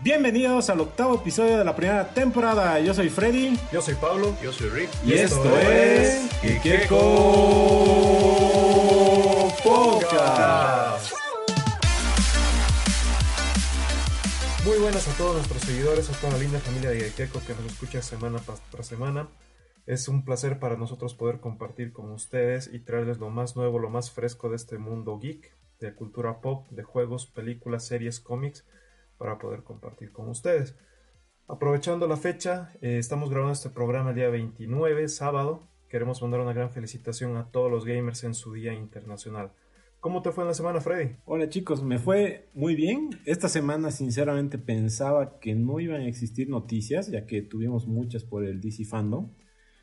Bienvenidos al octavo episodio de la primera temporada. Yo soy Freddy. Yo soy Pablo. Yo soy Rick. Y, esto, es Kikeko Podcast. Muy buenas a todos nuestros seguidores, a toda la linda familia de Kekeko que nos escucha semana tras semana. Es un placer para nosotros poder compartir con ustedes y traerles lo más nuevo, lo más fresco de este mundo geek, de cultura pop, de juegos, películas, series, cómics para poder compartir con ustedes. Aprovechando la fecha, eh, estamos grabando este programa el día 29, sábado. Queremos mandar una gran felicitación a todos los gamers en su Día Internacional. ¿Cómo te fue en la semana, Freddy? Hola chicos, me fue muy bien. Esta semana sinceramente pensaba que no iban a existir noticias, ya que tuvimos muchas por el DC Fandom.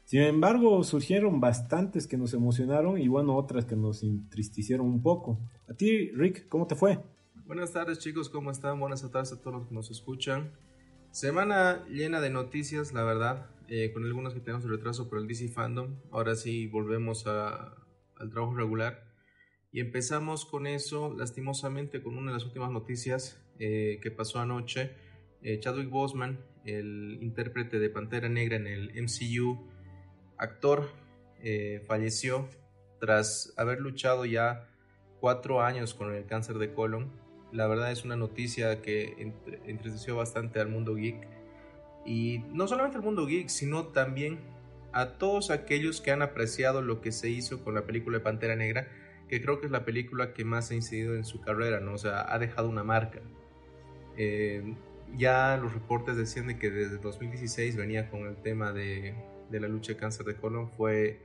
Sin embargo, surgieron bastantes que nos emocionaron y bueno, otras que nos entristecieron un poco. A ti, Rick, ¿cómo te fue? Buenas tardes chicos, ¿cómo están? Buenas tardes a todos los que nos escuchan. Semana llena de noticias, la verdad, eh, con algunas que tenemos retraso por el DC Fandom. Ahora sí volvemos al trabajo regular. Y empezamos con eso, lastimosamente, con una de las últimas noticias eh, que pasó anoche. Eh, Chadwick Boseman, el intérprete de Pantera Negra en el MCU, actor, falleció tras haber luchado ya cuatro años con el cáncer de colon la verdad es una noticia que entristeció bastante al mundo geek. Y no solamente al mundo geek, sino también a todos aquellos que han apreciado lo que se hizo con la película de Pantera Negra, que creo que es la película que más ha incidido en su carrera, ¿no? O sea, ha dejado una marca. Eh, ya los reportes decían de que desde 2016 venía con el tema de, de la lucha de cáncer de colon, fue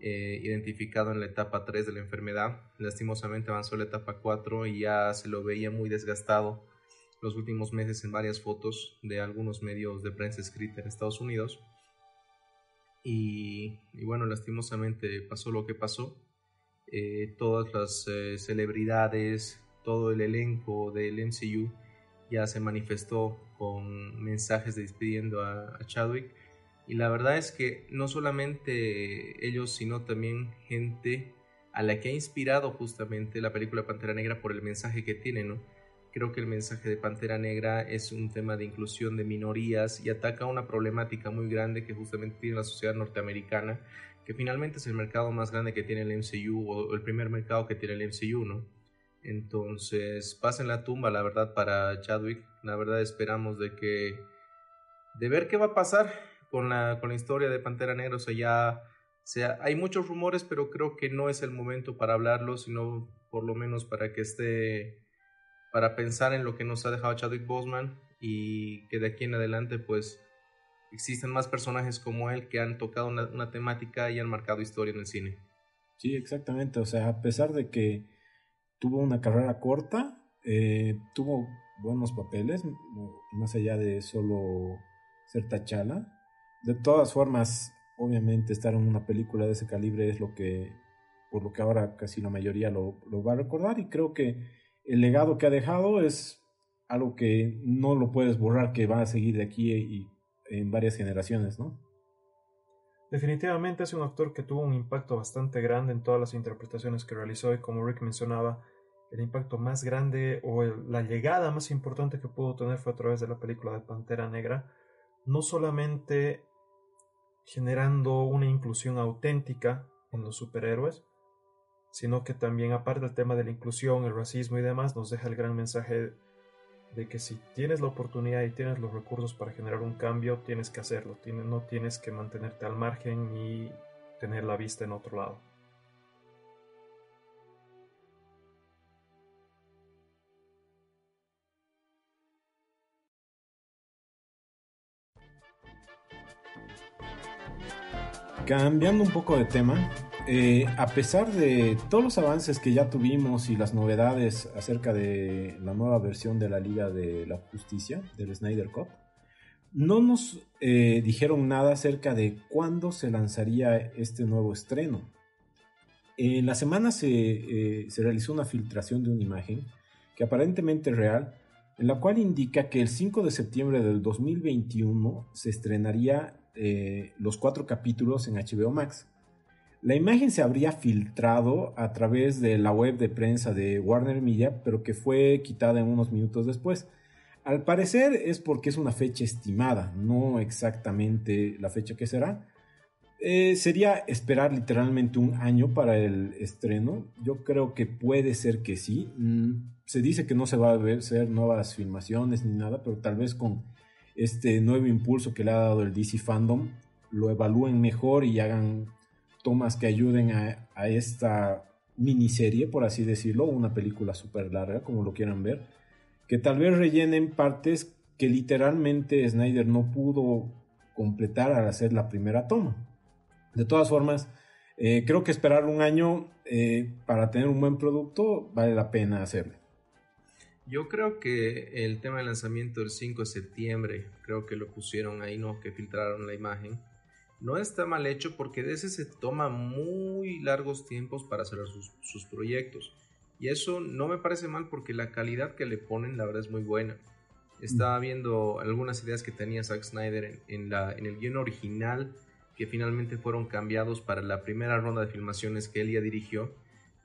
eh, identificado en la etapa 3 de la enfermedad. Lastimosamente avanzó la etapa 4 y ya se lo veía muy desgastado los últimos meses en varias fotos de algunos medios de prensa escrita en Estados Unidos. Y, bueno, lastimosamente pasó lo que pasó. Eh, todas las eh, celebridades, todo el elenco del MCU ya se manifestó con mensajes despidiendo a Chadwick y la verdad es que no solamente ellos, sino también gente a la que ha inspirado justamente la película Pantera Negra por el mensaje que tiene, ¿no? Creo que el mensaje de Pantera Negra es un tema de inclusión de minorías y ataca una problemática muy grande que justamente tiene la sociedad norteamericana, que finalmente es el mercado más grande que tiene el MCU o el primer mercado que tiene el MCU, ¿no? Entonces, pasen la tumba, la verdad, para Chadwick. La verdad esperamos de que... de ver qué va a pasar con la, con la historia de Pantera Negra. O sea, ya sea, hay muchos rumores, pero creo que no es el momento para hablarlo, sino por lo menos para que esté, para pensar en lo que nos ha dejado Chadwick Boseman y que de aquí en adelante, pues, existen más personajes como él que han tocado una, temática y han marcado historia en el cine. Sí, exactamente. O sea, a pesar de que tuvo una carrera corta, eh, tuvo buenos papeles, más allá de solo ser Tachala. De todas formas, obviamente estar en una película de ese calibre es lo que, por lo que ahora casi la mayoría lo, va a recordar y creo que el legado que ha dejado es algo que no lo puedes borrar, que va a seguir de aquí y en varias generaciones, ¿no? Definitivamente es un actor que tuvo un impacto bastante grande en todas las interpretaciones que realizó y como Rick mencionaba, el impacto más grande o la llegada más importante que pudo tener fue a través de la película de Pantera Negra, no solamente generando una inclusión auténtica en los superhéroes, sino que también aparte del tema de la inclusión, el racismo y demás, nos deja el gran mensaje de que si tienes la oportunidad y tienes los recursos para generar un cambio, tienes que hacerlo, no tienes que mantenerte al margen y tener la vista en otro lado. Cambiando un poco de tema, eh, a pesar de todos los avances que ya tuvimos y las novedades acerca de la nueva versión de la Liga de la Justicia, del Snyder Cup, no nos eh, dijeron nada acerca de cuándo se lanzaría este nuevo estreno. En la semana se, eh, se realizó una filtración de una imagen que aparentemente es real, en la cual indica que el 5 de septiembre del 2021 se estrenaría eh, los cuatro capítulos en HBO Max. La imagen se habría filtrado a través de la web de prensa de Warner Media, pero que fue quitada unos minutos después. Al parecer es porque es una fecha estimada, no exactamente la fecha que será. Eh, sería esperar literalmente un año para el estreno. Yo creo que puede ser que sí. Mm, se dice que no se va a ser nuevas filmaciones ni nada, pero tal vez con este nuevo impulso que le ha dado el DC Fandom lo evalúen mejor y hagan tomas que ayuden a, esta miniserie, por así decirlo, una película súper larga, como lo quieran ver, que tal vez rellenen partes que literalmente Snyder no pudo completar al hacer la primera toma. De todas formas, eh, creo que esperar un año eh, para tener un buen producto vale la pena hacerlo. Yo creo que el tema del lanzamiento del 5 de septiembre, creo que lo pusieron ahí, ¿no? Que filtraron la imagen no está mal hecho porque de ese se toma muy largos tiempos para hacer sus, proyectos. Y eso no me parece mal porque la calidad que le ponen la verdad es muy buena. Estaba mm. viendo algunas ideas que tenía Zack Snyder en, la, en el guion original que finalmente fueron cambiados para la primera ronda de filmaciones que él ya dirigió.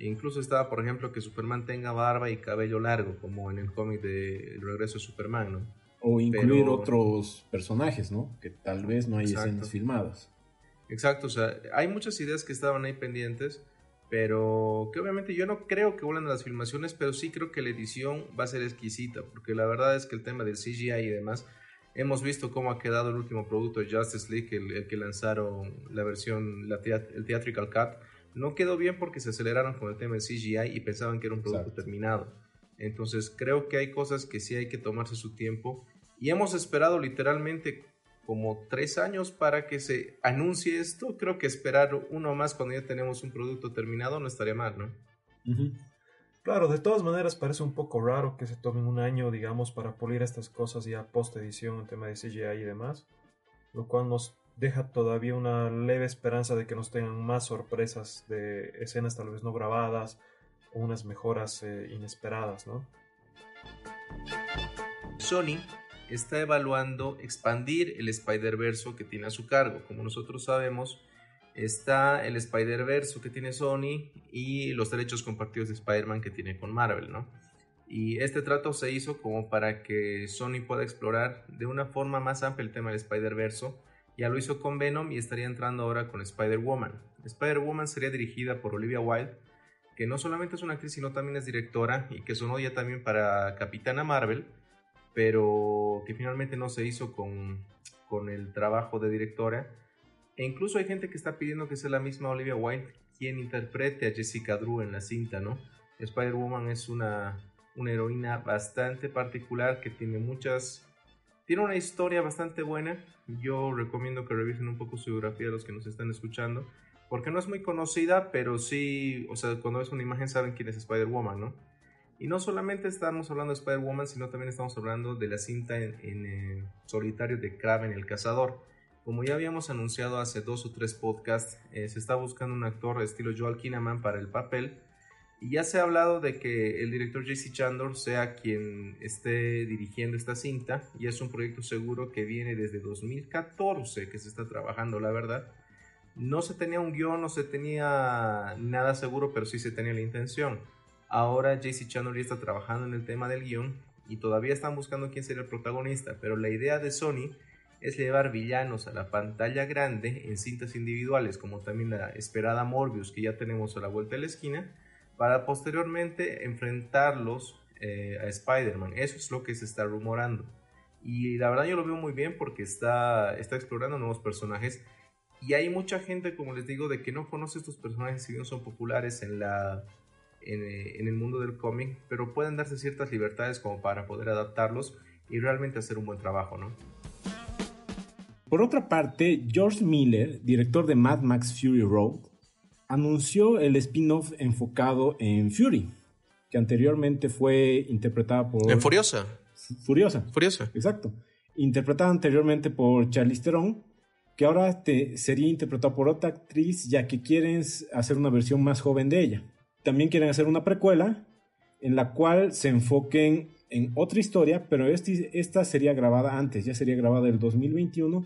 E incluso estaba, por ejemplo, que Superman tenga barba y cabello largo, como en el cómic de El regreso de Superman, ¿no? O incluir otros personajes, ¿no? Que tal vez no hay escenas filmadas. Exacto, o sea, hay muchas ideas que estaban ahí pendientes, pero que obviamente yo no creo que vuelan a las filmaciones, pero sí creo que la edición va a ser exquisita, porque la verdad es que el tema del CGI y demás, hemos visto cómo ha quedado el último producto de Justice League, el, que lanzaron la versión, la el Theatrical Cut, no quedó bien porque se aceleraron con el tema del CGI y pensaban que era un producto terminado. Entonces creo que hay cosas que sí hay que tomarse su tiempo y hemos esperado literalmente como tres años para que se anuncie esto. Creo que esperar uno más cuando ya tenemos un producto terminado no estaría mal, ¿no? Claro, de todas maneras parece un poco raro que se tomen un año, digamos, para pulir estas cosas ya post edición en tema de CGI y demás, lo cual nos deja todavía una leve esperanza de que nos tengan más sorpresas de escenas tal vez no grabadas o unas mejoras eh, inesperadas, ¿no? Sony está evaluando expandir el Spider-Verse que tiene a su cargo. Como nosotros sabemos, está el Spider-Verse que tiene Sony y los derechos compartidos de Spider-Man que tiene con Marvel, ¿no? Y este trato se hizo como para que Sony pueda explorar de una forma más amplia el tema del Spider-Verse. Ya lo hizo con Venom y estaría entrando ahora con Spider-Woman. Spider-Woman sería dirigida por Olivia Wilde, que no solamente es una actriz, sino también es directora y que sonó ya también para Capitana Marvel pero que finalmente no se hizo con, con el trabajo de directora. E incluso hay gente que está pidiendo que sea la misma Olivia Wilde quien interprete a Jessica Drew en la cinta, ¿no? Spider-Woman es una, una heroína bastante particular que tiene muchas... Tiene una historia bastante buena. Yo recomiendo que revisen un poco su biografía los que nos están escuchando. Porque no es muy conocida, pero sí, o sea, cuando ves una imagen saben quién es Spider-Woman, ¿no? Y no solamente estamos hablando de Spider-Woman, sino también estamos hablando de la cinta en, eh, solitario de Kraven el Cazador. Como ya habíamos anunciado hace dos o tres podcasts, eh, se está buscando un actor estilo Joel Kinnaman para el papel. Y ya se ha hablado de que el director JC Chandler sea quien esté dirigiendo esta cinta. Y es un proyecto seguro que viene desde 2014 que se está trabajando, la verdad. No se tenía un guion, no se tenía nada seguro, pero sí se tenía la intención. Ahora JC Chandler ya está trabajando en el tema del guion y todavía están buscando quién sería el protagonista, pero la idea de Sony es llevar villanos a la pantalla grande en cintas individuales, como también la esperada Morbius que ya tenemos a la vuelta de la esquina, para posteriormente enfrentarlos eh, a Spider-Man. Eso es lo que se está rumorando. Y la verdad yo lo veo muy bien porque está, está explorando nuevos personajes. Y hay mucha gente, como les digo, de que no conoce estos personajes si no son populares en la, eh, en, el mundo del cómic, pero pueden darse ciertas libertades como para poder adaptarlos y realmente hacer un buen trabajo, ¿no? Por otra parte, George Miller, director de Mad Max Fury Road, anunció el spin-off enfocado en Fury, que anteriormente fue interpretada por... En Furiosa. Furiosa. Furiosa. Exacto. Interpretada anteriormente por Charlize Theron, que ahora sería interpretada por otra actriz, ya que quieren hacer una versión más joven de ella también quieren hacer una precuela en la cual se enfoquen en otra historia, pero este, esta sería grabada antes, ya sería grabada el 2021.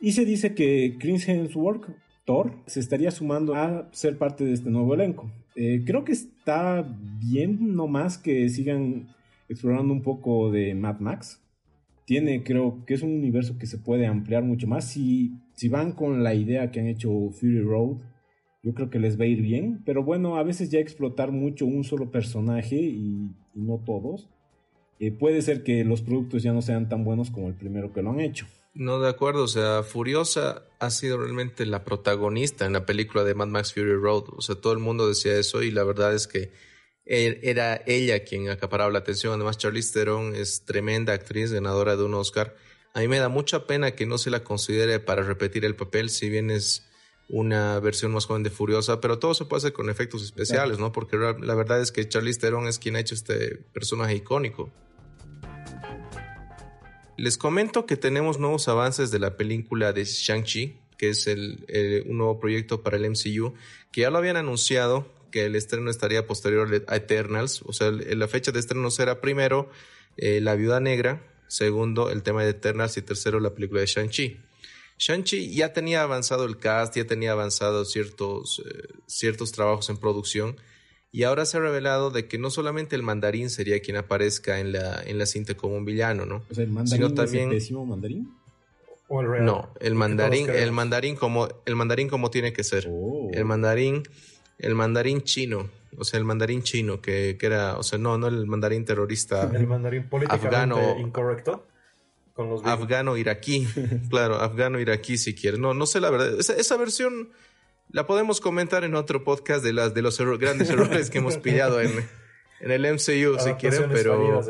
Y se dice que Chris Hemsworth, Thor, se estaría sumando a ser parte de este nuevo elenco. Eh, creo que está bien nomás que sigan explorando un poco de Mad Max. Tiene, creo que es un universo que se puede ampliar mucho más. Si, si van con la idea que han hecho Fury Road, yo creo que les va a ir bien. Pero bueno, a veces ya explotar mucho un solo personaje y, no todos, eh, puede ser que los productos ya no sean tan buenos como el primero que lo han hecho. No, de acuerdo. O sea, Furiosa ha sido realmente la protagonista en la película de Mad Max Fury Road. O sea, todo el mundo decía eso y la verdad es que era ella quien acaparaba la atención. Además, Charlize Theron es tremenda actriz, ganadora de un Oscar. A mí me da mucha pena que no se la considere para repetir el papel, si bien es una versión más joven de Furiosa, pero todo se puede hacer con efectos especiales, ¿no? Porque la verdad es que Charlize Theron es quien ha hecho este personaje icónico. Les comento que tenemos nuevos avances de la película de Shang-Chi, que es el, un nuevo proyecto para el MCU, que ya lo habían anunciado que el estreno estaría posterior a Eternals, o sea, la fecha de estreno será primero eh, La Viuda Negra, segundo el tema de Eternals y tercero la película de Shang-Chi. Shang-Chi ya tenía avanzado el cast, ya tenía avanzado ciertos, eh, ciertos trabajos en producción, y ahora se ha revelado de que no solamente el mandarín sería quien aparezca en la, en la cinta como un villano, ¿no? O sea, el mandarín también... es el mandarín. ¿O el real? No, el mandarín, el mandarín como, el mandarín como tiene que ser. Oh. El mandarín, el mandarín chino. O sea, el mandarín chino, que, que, era, o sea, no, no el mandarín terrorista. El mandarín políticamente afgano, incorrecto. Con los afgano iraquí, claro, afgano iraquí si quieres. No, no sé la verdad. Esa, esa versión la podemos comentar en otro podcast de, las, de los grandes errores que hemos pillado en, en el MCU, si quieren, pero...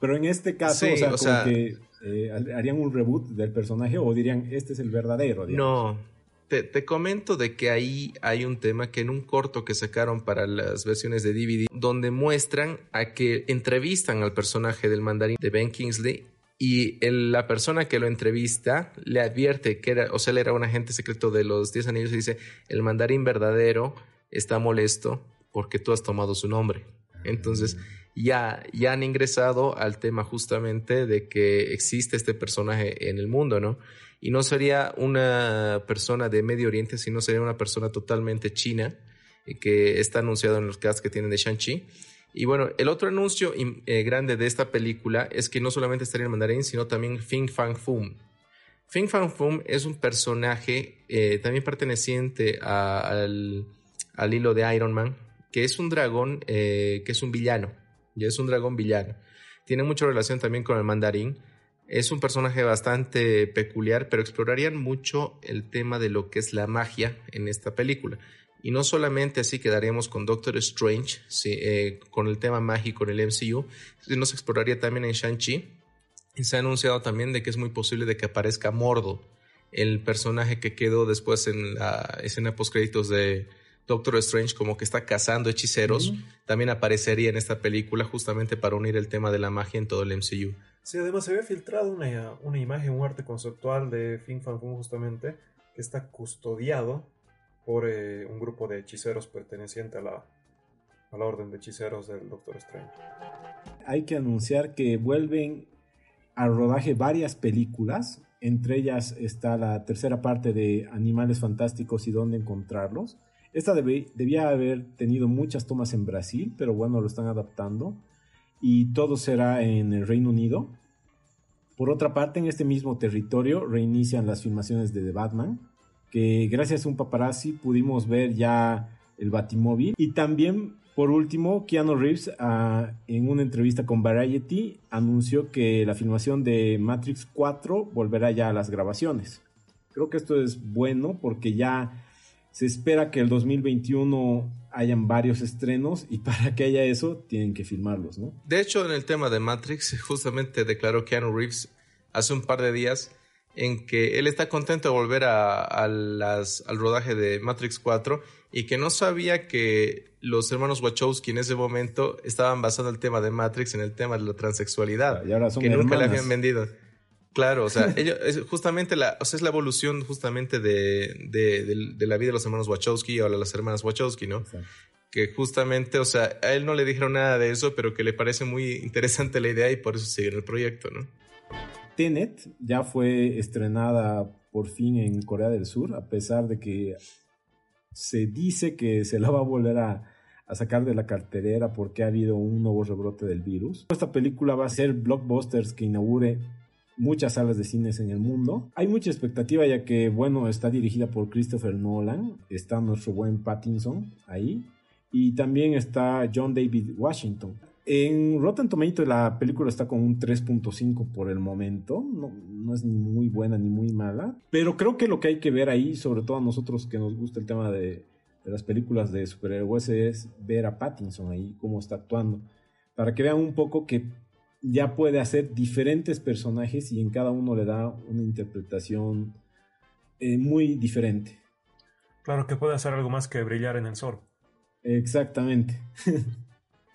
Pero en este caso, o sea, que eh, harían un reboot del personaje o dirían, este es el verdadero. No, te, te, comento de que ahí hay un tema que en un corto que sacaron para las versiones de DVD, donde muestran a que entrevistan al personaje del mandarín de Ben Kingsley y la persona que lo entrevista le advierte que era, o sea, él era un agente secreto de los Diez Anillos y dice, el mandarín verdadero está molesto porque tú has tomado su nombre. Entonces, ya, ya han ingresado al tema justamente de que existe este personaje en el mundo, ¿no? Y no sería una persona de Medio Oriente, sino sería una persona totalmente china, eh, que está anunciado en los casts que tienen de Shang-Chi y bueno, el otro anuncio eh, grande de esta película es que no solamente estaría en mandarín, sino también Fing Fang Foom. Fing Fang Foom es un personaje eh, también perteneciente al, hilo de Iron Man, que es un dragón, eh, que es un villano. Es un dragón villano. Tiene mucha relación también con el mandarín. Es un personaje bastante peculiar, pero explorarían mucho el tema de lo que es la magia en esta película. Y no solamente así quedaríamos con Doctor Strange, eh, con el tema mágico en el MCU, sino se exploraría también en Shang-Chi. Y se ha anunciado también de que es muy posible de que aparezca Mordo, el personaje que quedó después en la escena post-créditos de Doctor Strange como que está cazando hechiceros, también aparecería en esta película justamente para unir el tema de la magia en todo el MCU. Sí, además se había filtrado una, una imagen, un arte conceptual de Fin Fan justamente, que está custodiado por eh, un grupo de hechiceros perteneciente a la, orden de hechiceros del Doctor Strange. Hay que anunciar que vuelven al rodaje varias películas, entre ellas está la tercera parte de Animales Fantásticos y dónde encontrarlos. Esta debía haber tenido muchas tomas en Brasil, pero bueno, lo están adaptando. Y todo será en el Reino Unido. Por otra parte, en este mismo territorio reinician las filmaciones de The Batman que gracias a un paparazzi pudimos ver ya el Batimóvil. Y también, por último, Keanu Reeves ah, en una entrevista con Variety anunció que la filmación de Matrix 4 volverá ya a las grabaciones. Creo que esto es bueno porque ya se espera que el 2021 hayan varios estrenos y para que haya eso tienen que filmarlos, ¿no? De hecho, en el tema de Matrix, justamente declaró Keanu Reeves hace un par de días en que él está contento de volver a, las, al rodaje de Matrix 4 y que no sabía que los hermanos Wachowski en ese momento estaban basando el tema de Matrix en el tema de la transexualidad, que nunca le habían vendido. Claro, o sea, ellos, es justamente la, o sea, es la evolución justamente de, de, la vida de los hermanos Wachowski o de las hermanas Wachowski, ¿no? Que justamente, o sea, a él no le dijeron nada de eso, pero que le parece muy interesante la idea y por eso sigue el proyecto, ¿no? Tenet ya fue estrenada por fin en Corea del Sur, a pesar de que se dice que se la va a volver a, sacar de la carterera porque ha habido un nuevo rebrote del virus. Esta película va a ser blockbusters que inaugure muchas salas de cines en el mundo. Hay mucha expectativa ya que, bueno, está dirigida por Christopher Nolan, está nuestro buen Pattinson ahí, y también está John David Washington. En Rotten Tomatoes la película está con un 3.5 por el momento, no, no, es ni muy buena ni muy mala, pero creo que lo que hay que ver ahí, sobre todo a nosotros que nos gusta el tema de, de las películas de superhéroes, es ver a Pattinson ahí, cómo está actuando, para que vean un poco que ya puede hacer diferentes personajes y en cada uno le da una interpretación eh, muy diferente. Claro que puede hacer algo más que brillar en el sol. Exactamente.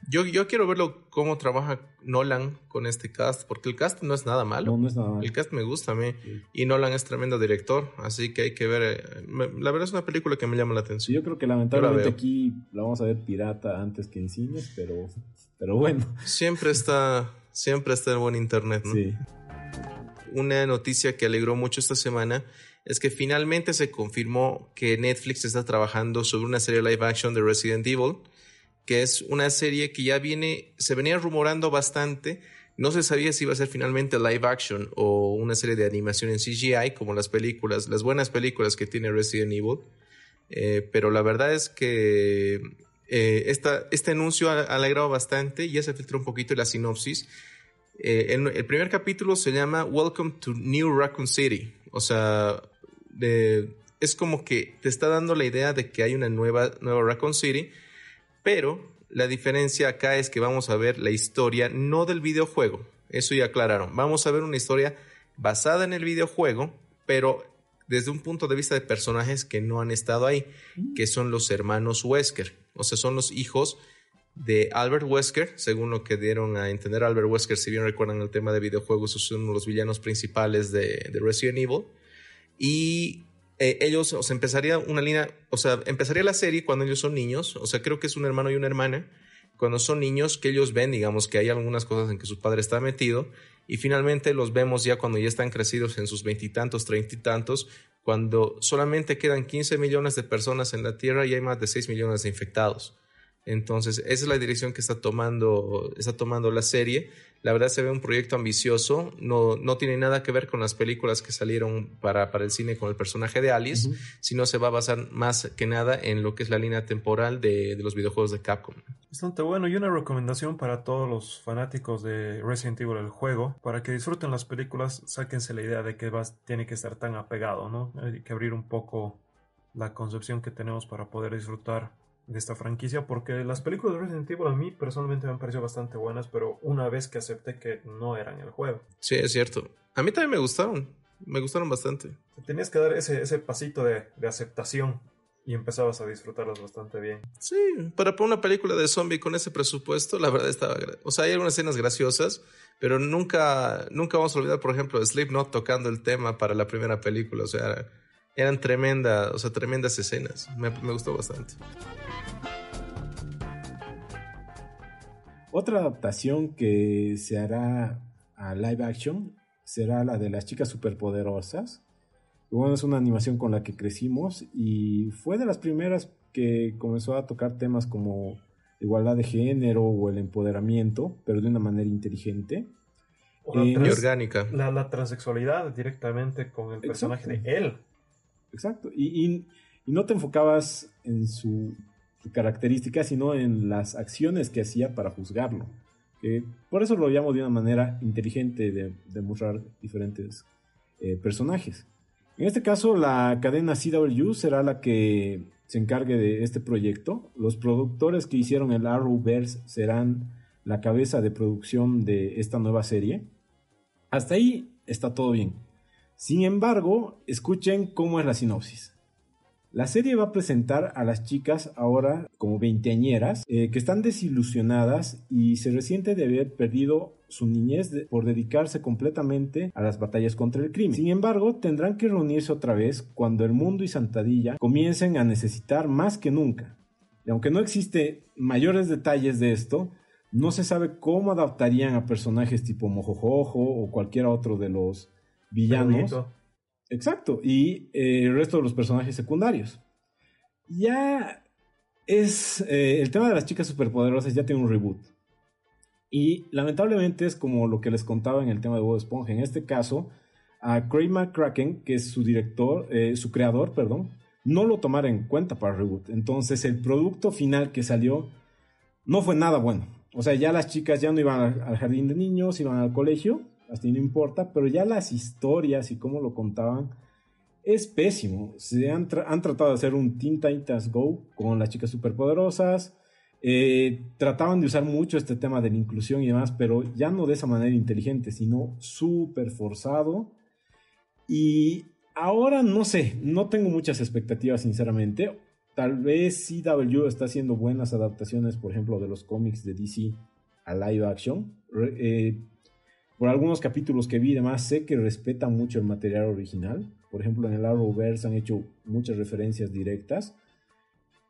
yo, yo quiero verlo cómo trabaja Nolan con este cast, porque el cast no es nada malo. No, no es nada malo. El cast me gusta a mí. Y Nolan es tremendo director, así que hay que ver. Eh, la verdad es una película que me llama la atención. Yo creo que lamentablemente aquí la vamos a ver pirata antes que en cines, pero, pero bueno. Siempre está Siempre está en buen internet, ¿no? Sí. Una noticia que alegró mucho esta semana es que finalmente se confirmó que Netflix está trabajando sobre una serie live action de Resident Evil, que es una serie que ya viene, se venía rumorando bastante. No se sabía si iba a ser finalmente live action o una serie de animación en CGI, como las películas, las buenas películas que tiene Resident Evil. Eh, pero la verdad es que eh, este anuncio ha, alegrado bastante, ya se filtró un poquito la sinopsis. Eh, el, primer capítulo se llama Welcome to New Raccoon City. O sea, es como que te está dando la idea de que hay una nueva, nueva Raccoon City, pero la diferencia acá es que vamos a ver la historia no del videojuego. Eso ya aclararon. Vamos a ver una historia basada en el videojuego, pero desde un punto de vista de personajes que no han estado ahí, mm. que son los hermanos Wesker. O sea, son los hijos de Albert Wesker, según lo que dieron a entender Albert Wesker, si bien recuerdan el tema de videojuegos, son uno de los villanos principales de, Resident Evil. Y eh, ellos, o sea, empezaría una línea, o sea, empezaría la serie cuando ellos son niños, o sea, creo que es un hermano y una hermana, cuando son niños, que ellos ven, digamos, que hay algunas cosas en que su padre está metido, y finalmente los vemos ya cuando ya están crecidos en sus veintitantos, treinta y tantos, cuando solamente quedan 15 millones de personas en la Tierra y hay más de 6 millones de infectados. Entonces, esa es la dirección que está tomando, está tomando la serie. La verdad se ve un proyecto ambicioso, no, no tiene nada que ver con las películas que salieron para, para el cine con el personaje de Alice, sino se va a basar más que nada en lo que es la línea temporal de, de, los videojuegos de Capcom. Bastante bueno y una recomendación para todos los fanáticos de Resident Evil, el juego, para que disfruten las películas, sáquense la idea de que vas, tiene que estar tan apegado, ¿no? Hay que abrir un poco la concepción que tenemos para poder disfrutar de esta franquicia porque las películas de Resident Evil a mí personalmente me han parecido bastante buenas, pero una vez que acepté que no eran el juego. Sí, es cierto. A mí también me gustaron, me gustaron bastante. Tenías que dar ese, ese pasito de, de aceptación y empezabas a disfrutarlas bastante bien. Sí, para una película de zombie con ese presupuesto, la verdad estaba... O sea, hay algunas escenas graciosas, pero nunca, nunca vamos a olvidar, por ejemplo, Slipknot tocando el tema para la primera película. O sea, eran tremendas, o sea, tremendas escenas. Me, me gustó bastante. Otra adaptación que se hará a live action será la de las chicas superpoderosas. Bueno, es una animación con la que crecimos y fue de las primeras que comenzó a tocar temas como igualdad de género o el empoderamiento, pero de una manera inteligente. y orgánica. La, la, transexualidad directamente con el personaje de él. Exacto. y, no te enfocabas en su características, sino en las acciones que hacía para juzgarlo. por eso lo llamo de una manera inteligente de, mostrar diferentes eh, personajes. En este caso, la cadena CW será la que se encargue de este proyecto. Los productores que hicieron el Arrowverse serán la cabeza de producción de esta nueva serie. Hasta ahí está todo bien. Sin embargo, escuchen cómo es la sinopsis. La serie va a presentar a las chicas ahora como veinteañeras eh, que están desilusionadas y se resienten de haber perdido su niñez por dedicarse completamente a las batallas contra el crimen. Sin embargo, tendrán que reunirse otra vez cuando el mundo y Santadilla comiencen a necesitar más que nunca. Y aunque no existe mayores detalles de esto, no se sabe cómo adaptarían a personajes tipo Mojojojo o cualquier otro de los villanos. Exacto, y eh, el resto de los personajes secundarios. Ya es eh, el tema de las chicas superpoderosas ya tiene un reboot. Y lamentablemente es como lo que les contaba en el tema de Bob Esponja. En este caso, a Craig McCracken, que es su director, eh, su creador, perdón, no lo tomara en cuenta para el reboot. Entonces el producto final que salió no fue nada bueno. O sea, ya las chicas ya no iban al, jardín de niños, iban al colegio, así no importa, pero ya las historias y cómo lo contaban es pésimo. Se han, tratado de hacer un Teen Titans Go con las chicas superpoderosas. Eh, trataban de usar mucho este tema de la inclusión y demás, pero ya no de esa manera inteligente, sino súper forzado. Y ahora no sé, no tengo muchas expectativas, sinceramente. Tal vez CW está haciendo buenas adaptaciones, por ejemplo, de los cómics de DC a live action. Eh, por algunos capítulos que vi y demás, sé que respetan mucho el material original. Por ejemplo, en el Arrowverse han hecho muchas referencias directas.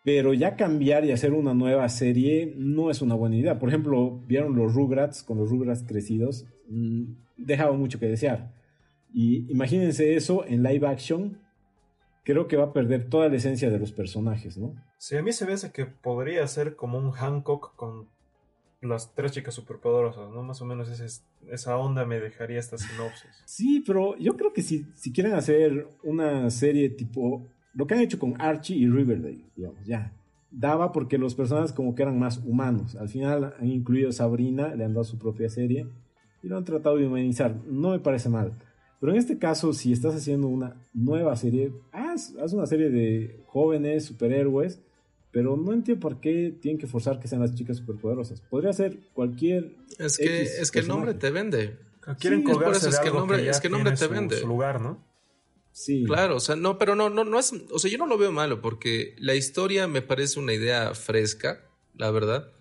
Pero ya cambiar y hacer una nueva serie no es una buena idea. Por ejemplo, vieron los Rugrats con los Rugrats crecidos. Mm, dejaba mucho que desear. Y imagínense eso en live action creo que va a perder toda la esencia de los personajes, ¿no? Sí, a mí se me hace que podría ser como un Hancock con las tres chicas superpoderosas, ¿no? Más o menos esa onda me dejaría esta sinopsis. Sí, pero yo creo que si, si quieren hacer una serie tipo lo que han hecho con Archie y Riverdale, digamos, ya. Daba porque los personajes como que eran más humanos. Al final han incluido a Sabrina, le han dado su propia serie y lo han tratado de humanizar. No me parece mal. Pero en este caso, si estás haciendo una nueva serie, haz, una serie de jóvenes superhéroes, pero no entiendo por qué tienen que forzar que sean las chicas superpoderosas. Podría ser cualquier. Es que, es que el nombre te vende. Quieren sí, es, es que el nombre, es que el nombre te vende. Su lugar, ¿no? Sí. Claro, o sea, no, pero no, no, no es, o sea, yo no lo veo malo porque la historia me parece una idea fresca, la verdad.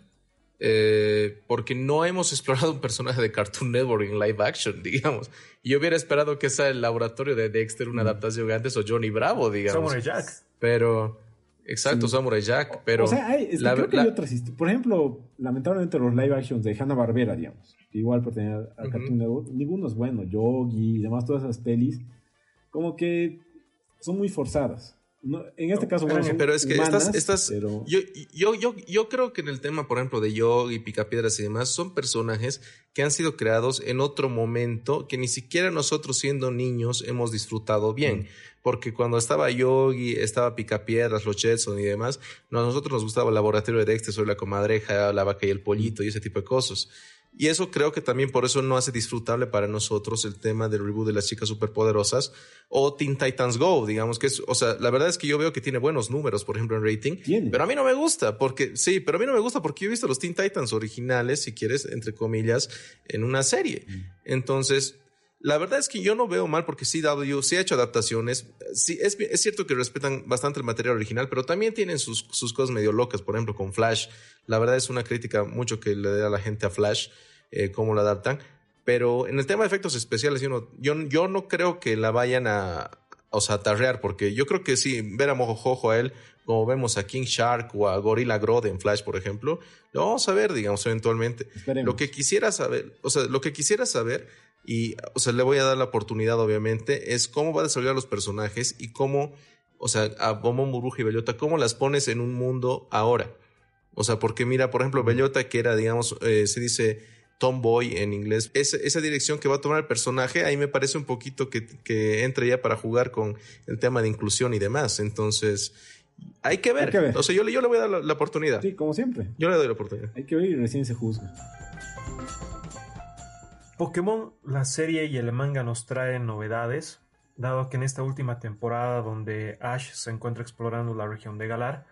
Eh, porque no hemos explorado un personaje de Cartoon Network en live action, digamos. Yo hubiera esperado que sea el laboratorio de Dexter una mm. adaptación antes o Johnny Bravo, digamos. Samurai Jack. Pero, exacto, Samurai Jack, pero... O sea, hay, creo que hay otras Por ejemplo, lamentablemente los live actions de Hanna-Barbera, digamos, que igual pertenecen a Cartoon Network, ninguno es bueno. Yogi y demás, todas esas pelis, como que son muy forzadas en este caso, bueno, pero es que estas, yo, yo, yo, yo creo que en el tema, por ejemplo, de Yogi, Picapiedras y demás, son personajes que han sido creados en otro momento que ni siquiera nosotros siendo niños hemos disfrutado bien. Porque cuando estaba Yogi, estaba Picapiedras, los Jetson y demás, a nosotros nos gustaba el laboratorio de Dexter, soy la comadreja, la vaca y el pollito y ese tipo de cosas. Y eso creo que también por eso no hace disfrutable para nosotros el tema del reboot de las chicas superpoderosas o Teen Titans Go, digamos que es, o sea, la verdad es que yo veo que tiene buenos números, por ejemplo, en rating, pero a mí no me gusta porque, sí, pero a mí no me gusta porque yo he visto los Teen Titans originales, si quieres, entre comillas, en una serie. Mm. Entonces, la verdad es que yo no veo mal porque CW sí ha hecho adaptaciones. Sí, es, es, cierto que respetan bastante el material original, pero también tienen sus, sus, cosas medio locas. Por ejemplo, con Flash. La verdad es una crítica mucho que le da a la gente a Flash, eh, cómo lo adaptan. Pero en el tema de efectos especiales, yo no, yo, yo no creo que la vayan a, o sea, tarrear, porque yo creo que si ver a Mojojojo a él, como vemos a King Shark o a Gorilla Grodd en Flash, por ejemplo, lo vamos a ver, digamos, eventualmente. Lo que quisiera saber, o sea, lo que quisiera saber y, o sea, le voy a dar la oportunidad, obviamente, es cómo va a desarrollar los personajes y cómo, o sea, a Bombón, Burbuja y Bellota, cómo las pones en un mundo ahora. O sea, porque mira, por ejemplo, Bellota, que era, digamos, eh, se dice tomboy en inglés, esa, esa dirección que va a tomar el personaje, ahí me parece un poquito que, que entra ya para jugar con el tema de inclusión y demás. Entonces, hay que ver. Hay O sea, yo, yo le voy a dar la, oportunidad. Sí, como siempre. Yo le doy la oportunidad. Hay que ver y recién se juzga. Pokémon, la serie y el manga nos traen novedades, dado que en esta última temporada donde Ash se encuentra explorando la región de Galar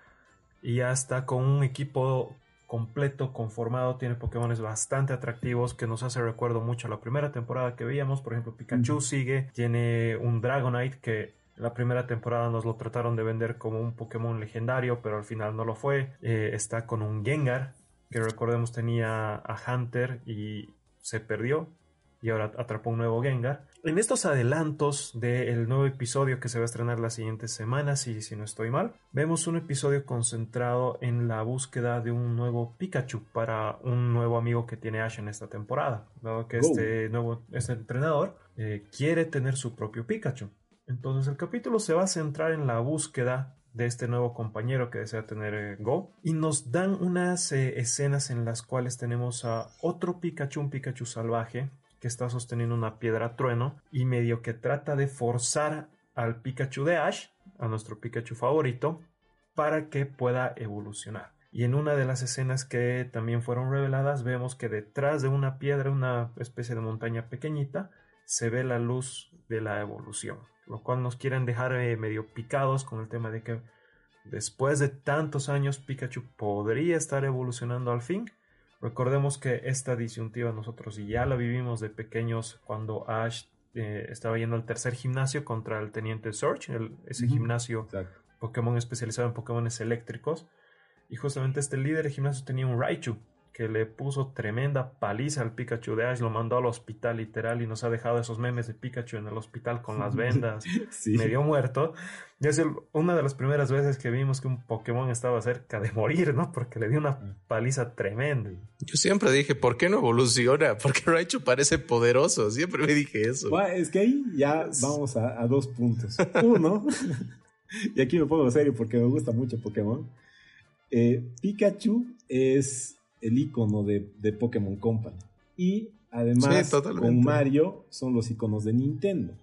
y ya está con un equipo completo, conformado, tiene Pokémon bastante atractivos que nos hace recuerdo mucho a la primera temporada que veíamos, por ejemplo Pikachu sigue, tiene un Dragonite que la primera temporada nos lo trataron de vender como un Pokémon legendario, pero al final no lo fue. Eh, está con un Gengar, que recordemos tenía a Hunter y se perdió y ahora atrapó un nuevo Gengar. En estos adelantos del nuevo episodio que se va a estrenar la siguiente semana, si, si no estoy mal, vemos un episodio concentrado en la búsqueda de un nuevo Pikachu para un nuevo amigo que tiene Ash en esta temporada, dado que este nuevo este entrenador eh, quiere tener su propio Pikachu. Entonces el capítulo se va a centrar en la búsqueda de este nuevo compañero que desea tener eh, Go. Y nos dan unas eh, escenas en las cuales tenemos a otro Pikachu, un Pikachu salvaje, que está sosteniendo una piedra trueno y medio que trata de forzar al Pikachu de Ash, a nuestro Pikachu favorito, para que pueda evolucionar. Y en una de las escenas que también fueron reveladas vemos que detrás de una piedra, una especie de montaña pequeñita, se ve la luz de la evolución lo cual nos quieren dejar eh, medio picados con el tema de que después de tantos años Pikachu podría estar evolucionando al fin. Recordemos que esta disyuntiva nosotros ya la vivimos de pequeños cuando Ash eh, estaba yendo al tercer gimnasio contra el Teniente Surge, ese gimnasio Pokémon especializado en Pokémones eléctricos. Y justamente este líder de gimnasio tenía un Raichu que le puso tremenda paliza al Pikachu de Ash, lo mandó al hospital literal y nos ha dejado esos memes de Pikachu en el hospital con las vendas, medio muerto. Y es una de las primeras veces que vimos que un Pokémon estaba cerca de morir, ¿no? Porque le dio una paliza tremenda. Yo siempre dije, ¿por qué no evoluciona? Porque Raichu parece poderoso, siempre me dije eso. es que ahí ya vamos a, dos puntos. Uno, y aquí me pongo serio porque me gusta mucho Pokémon. Eh, Pikachu es el icono de, de Pokémon Company. Y además, con Mario son los iconos de Nintendo.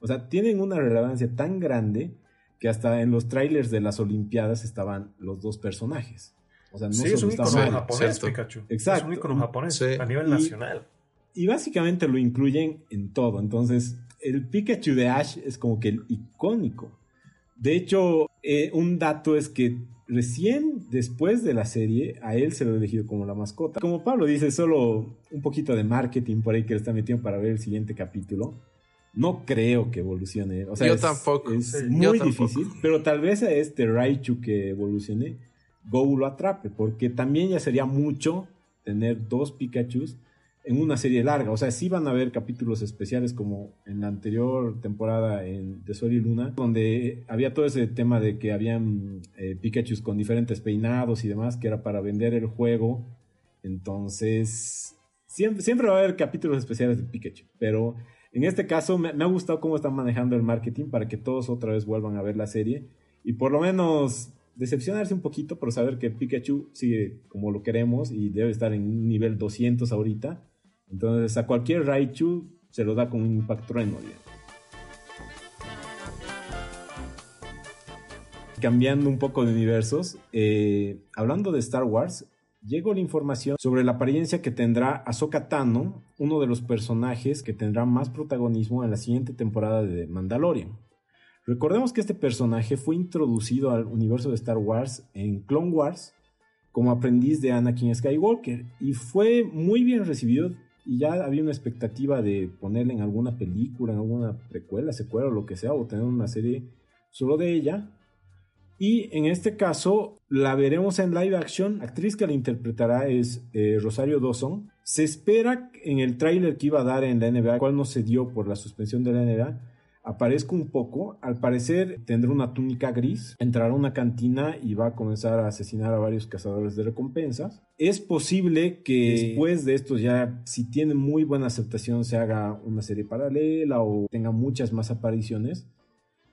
O sea, tienen una relevancia tan grande que hasta en los trailers de las Olimpiadas estaban los dos personajes. O sea, no sí, es un icono japonés, Pikachu. Exacto. Es un icono japonés a nivel nacional. Y básicamente lo incluyen en todo. Entonces, el Pikachu de Ash es como que el icónico. De hecho, eh, un dato es que recién después de la serie, a él se lo ha elegido como la mascota. Como Pablo dice, solo un poquito de marketing por ahí que le está metiendo para ver el siguiente capítulo. No creo que evolucione. O sea, Yo es, tampoco. Es muy difícil, pero tal vez a este Raichu que evolucione, Go lo atrape, porque también ya sería mucho tener dos Pikachus en una serie larga. O sea, sí van a haber capítulos especiales como en la anterior temporada en de Sol y Luna, donde había todo ese tema de que habían eh, Pikachu con diferentes peinados y demás, que era para vender el juego. Entonces, siempre, siempre va a haber capítulos especiales de Pikachu, pero en este caso me, me ha gustado cómo están manejando el marketing para que todos otra vez vuelvan a ver la serie y por lo menos decepcionarse un poquito, pero saber que Pikachu sigue como lo queremos y debe estar en un nivel 200 ahorita entonces a cualquier Raichu se lo da con un impacto trueno, Cambiando un poco de universos, eh, hablando de Star Wars, llegó la información sobre la apariencia que tendrá Ahsoka Tano, uno de los personajes que tendrá más protagonismo en la siguiente temporada de Mandalorian. Recordemos que este personaje fue introducido al universo de Star Wars en Clone Wars como aprendiz de Anakin Skywalker y fue muy bien recibido y ya había una expectativa de ponerla en alguna película, en alguna precuela, secuela o lo que sea, o tener una serie solo de ella. Y en este caso la veremos en live action. La actriz que la interpretará es eh, Rosario Dawson. Se espera en el tráiler que iba a dar en la NBA, cual no se dio por la suspensión de la NBA, aparezca un poco. Al parecer tendrá una túnica gris, entrará a una cantina y va a comenzar a asesinar a varios cazadores de recompensas. Es posible que después de esto ya, si tiene muy buena aceptación, se haga una serie paralela o tenga muchas más apariciones.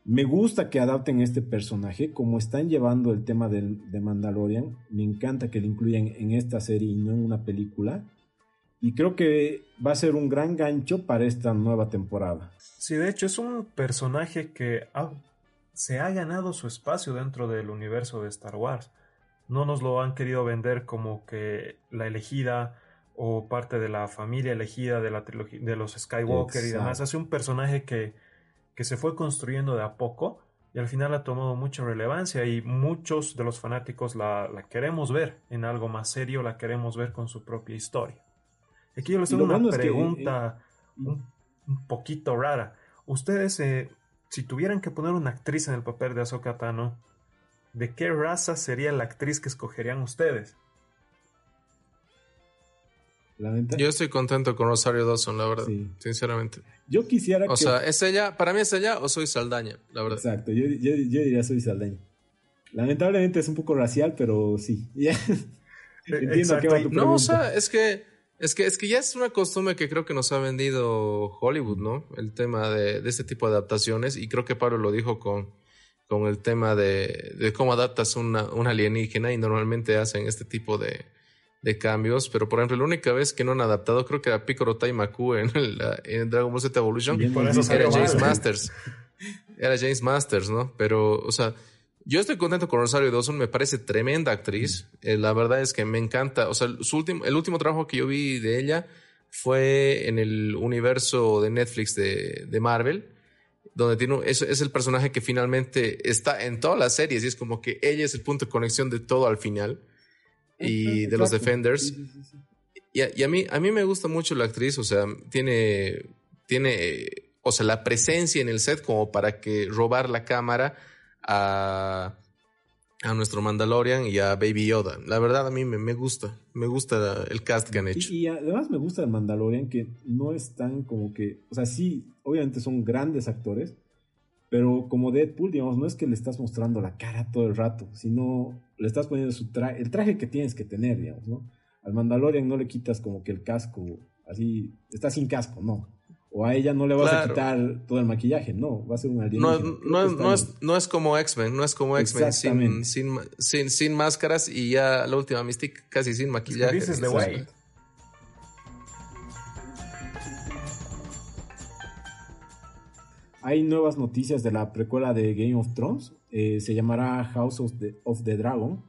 Me gusta que adapten este personaje, como están llevando el tema de, de Mandalorian. Me encanta que lo incluyan en esta serie y no en una película. Y creo que va a ser un gran gancho para esta nueva temporada. Sí, de hecho es un personaje que se ha ganado su espacio dentro del universo de Star Wars. No nos lo han querido vender como que la elegida o parte de la familia elegida de la trilogía de los Skywalker y demás. Hace un personaje que, que se fue construyendo de a poco y al final ha tomado mucha relevancia y muchos de los fanáticos la, la queremos ver en algo más serio, la queremos ver con su propia historia. Aquí yo les tengo una pregunta eh, un, poquito rara. Ustedes, eh, si tuvieran que poner una actriz en el papel de Ahsoka Tano, ¿de qué raza sería la actriz que escogerían ustedes? Yo estoy contento con Rosario Dawson, la verdad, sinceramente. Yo quisiera o sea, ¿es ella, para mí es ella o soy Saldaña, la verdad? Exacto, yo, yo, diría soy Saldaña. Lamentablemente es un poco racial, pero sí. Entiendo que va tu No, o sea, es que es que, es que ya es una costumbre que creo que nos ha vendido Hollywood, ¿no? El tema de, de este tipo de adaptaciones. Y creo que Pablo lo dijo con, con el tema de, cómo adaptas una, una, alienígena y normalmente hacen este tipo de, de, cambios. Pero, por ejemplo, la única vez que no han adaptado, creo que era Piccolo Taimaku en, en Dragon Ball Z Evolution, era James Masters. Era James Masters, ¿no? Pero, o sea, yo estoy contento con Rosario Dawson, me parece tremenda actriz. Eh, la verdad es que me encanta. O sea, su último, el último trabajo que yo vi de ella fue en el universo de Netflix de, de Marvel, donde tiene, es, es, el personaje que finalmente está en todas las series y es como que ella es el punto de conexión de todo al final y de los Defenders. Y, a, y, a, mí, a mí me gusta mucho la actriz, o sea, tiene, tiene, o sea, la presencia en el set como para que robar la cámara a, a nuestro Mandalorian y a Baby Yoda. La verdad a mí me, me gusta, me gusta el cast que han hecho. Y, además me gusta el Mandalorian que no es tan como que, o sea, sí, obviamente son grandes actores, pero como Deadpool, digamos, no es que le estás mostrando la cara todo el rato, sino le estás poniendo su traje, el traje que tienes que tener, digamos, ¿no? Al Mandalorian no le quitas como que el casco, así, está sin casco, no o a ella no le vas a quitar todo el maquillaje, no, va a ser un alienígena. No, no, no, es, no es como X-Men, no es como X-Men sin, sin, sin, sin, máscaras y ya la última Mystique casi sin maquillaje. dices de White. Hay nuevas noticias de la precuela de Game of Thrones, eh, se llamará House of the, of the Dragon,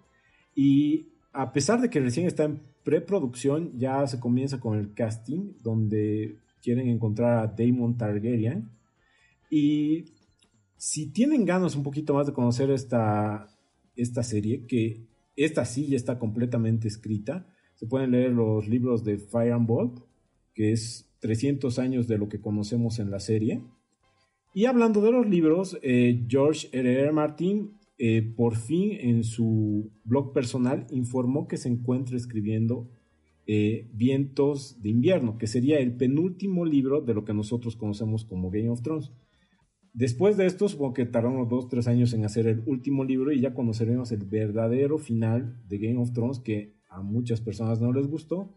y a pesar de que recién está en preproducción, ya se comienza con el casting, donde quieren encontrar a Daemon Targaryen. Y si tienen ganas un poquito más de conocer esta, esta serie, que esta sí ya está completamente escrita, se pueden leer los libros de Fire and Bolt, que es 300 años de lo que conocemos en la serie. Y hablando de los libros, eh, George R. R. Martin eh, por fin en su blog personal informó que se encuentra escribiendo eh, Vientos de invierno, que sería el penúltimo libro de lo que nosotros conocemos como Game of Thrones. Después de esto, supongo que tardaron dos, tres años en hacer el último libro y ya conoceremos el verdadero final de Game of Thrones que a muchas personas no les gustó.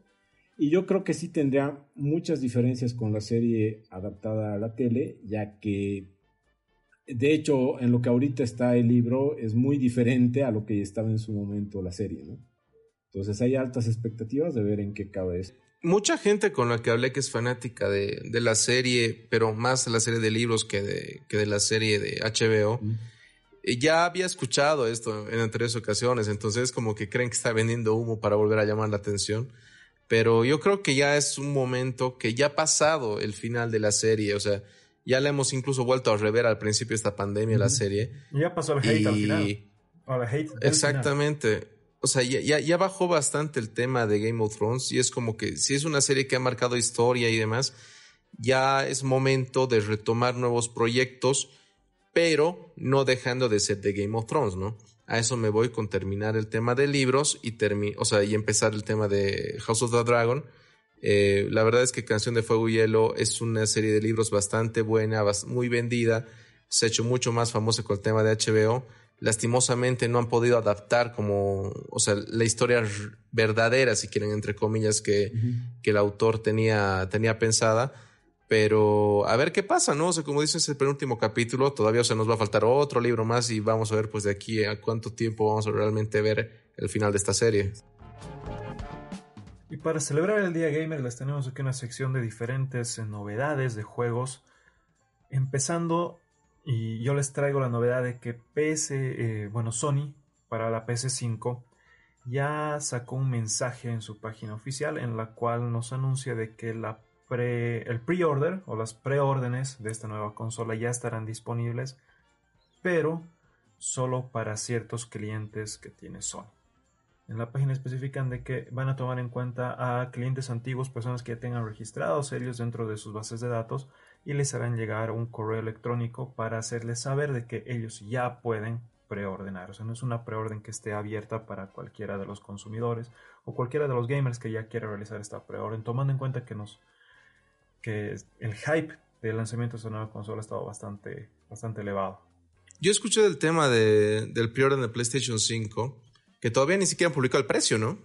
Y yo creo que sí tendría muchas diferencias con la serie adaptada a la tele, ya que de hecho en lo que ahorita está el libro es muy diferente a lo que estaba en su momento la serie, ¿no? Entonces hay altas expectativas de ver en qué cabe esto. Mucha gente con la que hablé que es fanática de, de la serie, pero más de la serie de libros que de, que de la serie de HBO, eh, ya había escuchado esto en anteriores ocasiones, entonces como que creen que está vendiendo humo para volver a llamar la atención. Pero yo creo que ya es un momento que ya ha pasado el final de la serie, o sea, ya le hemos incluso vuelto a rever al principio de esta pandemia la serie. Ya pasó el hate al final. Exactamente o sea, ya, ya, bajó bastante el tema de Game of Thrones y es como que si es una serie que ha marcado historia y demás, ya es momento de retomar nuevos proyectos, pero no dejando de ser de Game of Thrones, ¿no? A eso me voy con terminar el tema de libros y, o sea, y empezar el tema de House of the Dragon. Eh, la verdad es que Canción de Fuego y Hielo es una serie de libros bastante buena, muy vendida, se ha hecho mucho más famosa con el tema de HBO lastimosamente no han podido adaptar como, o sea, la historia verdadera, si quieren, entre comillas, que, que el autor tenía, tenía pensada. Pero a ver qué pasa, ¿no? O sea, como dices, el penúltimo capítulo, todavía o sea, nos va a faltar otro libro más y vamos a ver pues de aquí a cuánto tiempo vamos a realmente ver el final de esta serie. Y para celebrar el Día Gamer les tenemos aquí una sección de diferentes novedades de juegos, empezando y yo les traigo la novedad de que PS, eh, bueno, Sony para la PS5 ya sacó un mensaje en su página oficial en la cual nos anuncia de que la pre, el pre-order o las preórdenes de esta nueva consola ya estarán disponibles, pero solo para ciertos clientes que tiene Sony. En la página especifican de que van a tomar en cuenta a clientes antiguos, personas que ya tengan registrados ellos dentro de sus bases de datos, y les harán llegar un correo electrónico para hacerles saber de que ellos ya pueden preordenar. O sea, no es una preorden que esté abierta para cualquiera de los consumidores o cualquiera de los gamers que ya quiera realizar esta preorden, tomando en cuenta que nos que el hype del lanzamiento de esta nueva consola ha estado bastante, bastante elevado. Yo escuché del tema de, del preorden de PlayStation 5, que todavía ni siquiera han publicado el precio, ¿no?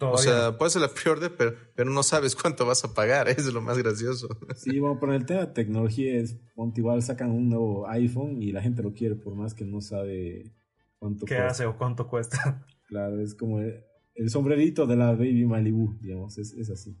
O sea, puede ser la pre pero, pero no sabes cuánto vas a pagar, eso es lo más gracioso. Sí, bueno, pero el tema de tecnología es, igual sacan un nuevo iPhone y la gente lo quiere por más que no sabe cuánto ¿Qué hace o cuánto cuesta? Claro, es como el, sombrerito de la Baby Malibu, digamos, es, es así.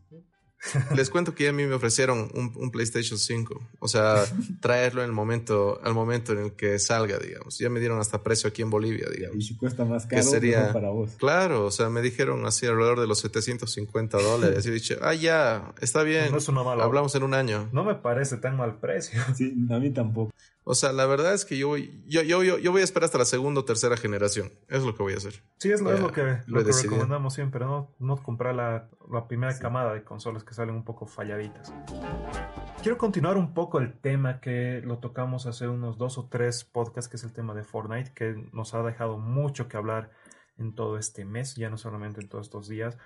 Les cuento que a mí me ofrecieron un, PlayStation 5. O sea, traerlo en el momento, al momento en el que salga, digamos. Ya me dieron hasta precio aquí en Bolivia, digamos. Y si cuesta más caro, sería, para vos. Claro, o sea, me dijeron así alrededor de los 750 dólares. Y dije, ah, ya, está bien. No es una mala. Hablamos en un año. No me parece tan mal precio. Sí, a mí tampoco. O sea, la verdad es que yo voy, yo, yo, yo, voy a esperar hasta la segunda o tercera generación. Es lo que voy a hacer. Sí, es lo, es lo que, lo que recomendamos siempre, ¿no? No comprar la, la primera camada de consolas que salen un poco falladitas. Quiero continuar un poco el tema que lo tocamos hace unos dos o tres podcasts, que es el tema de Fortnite, que nos ha dejado mucho que hablar en todo este mes, ya no solamente en todos estos días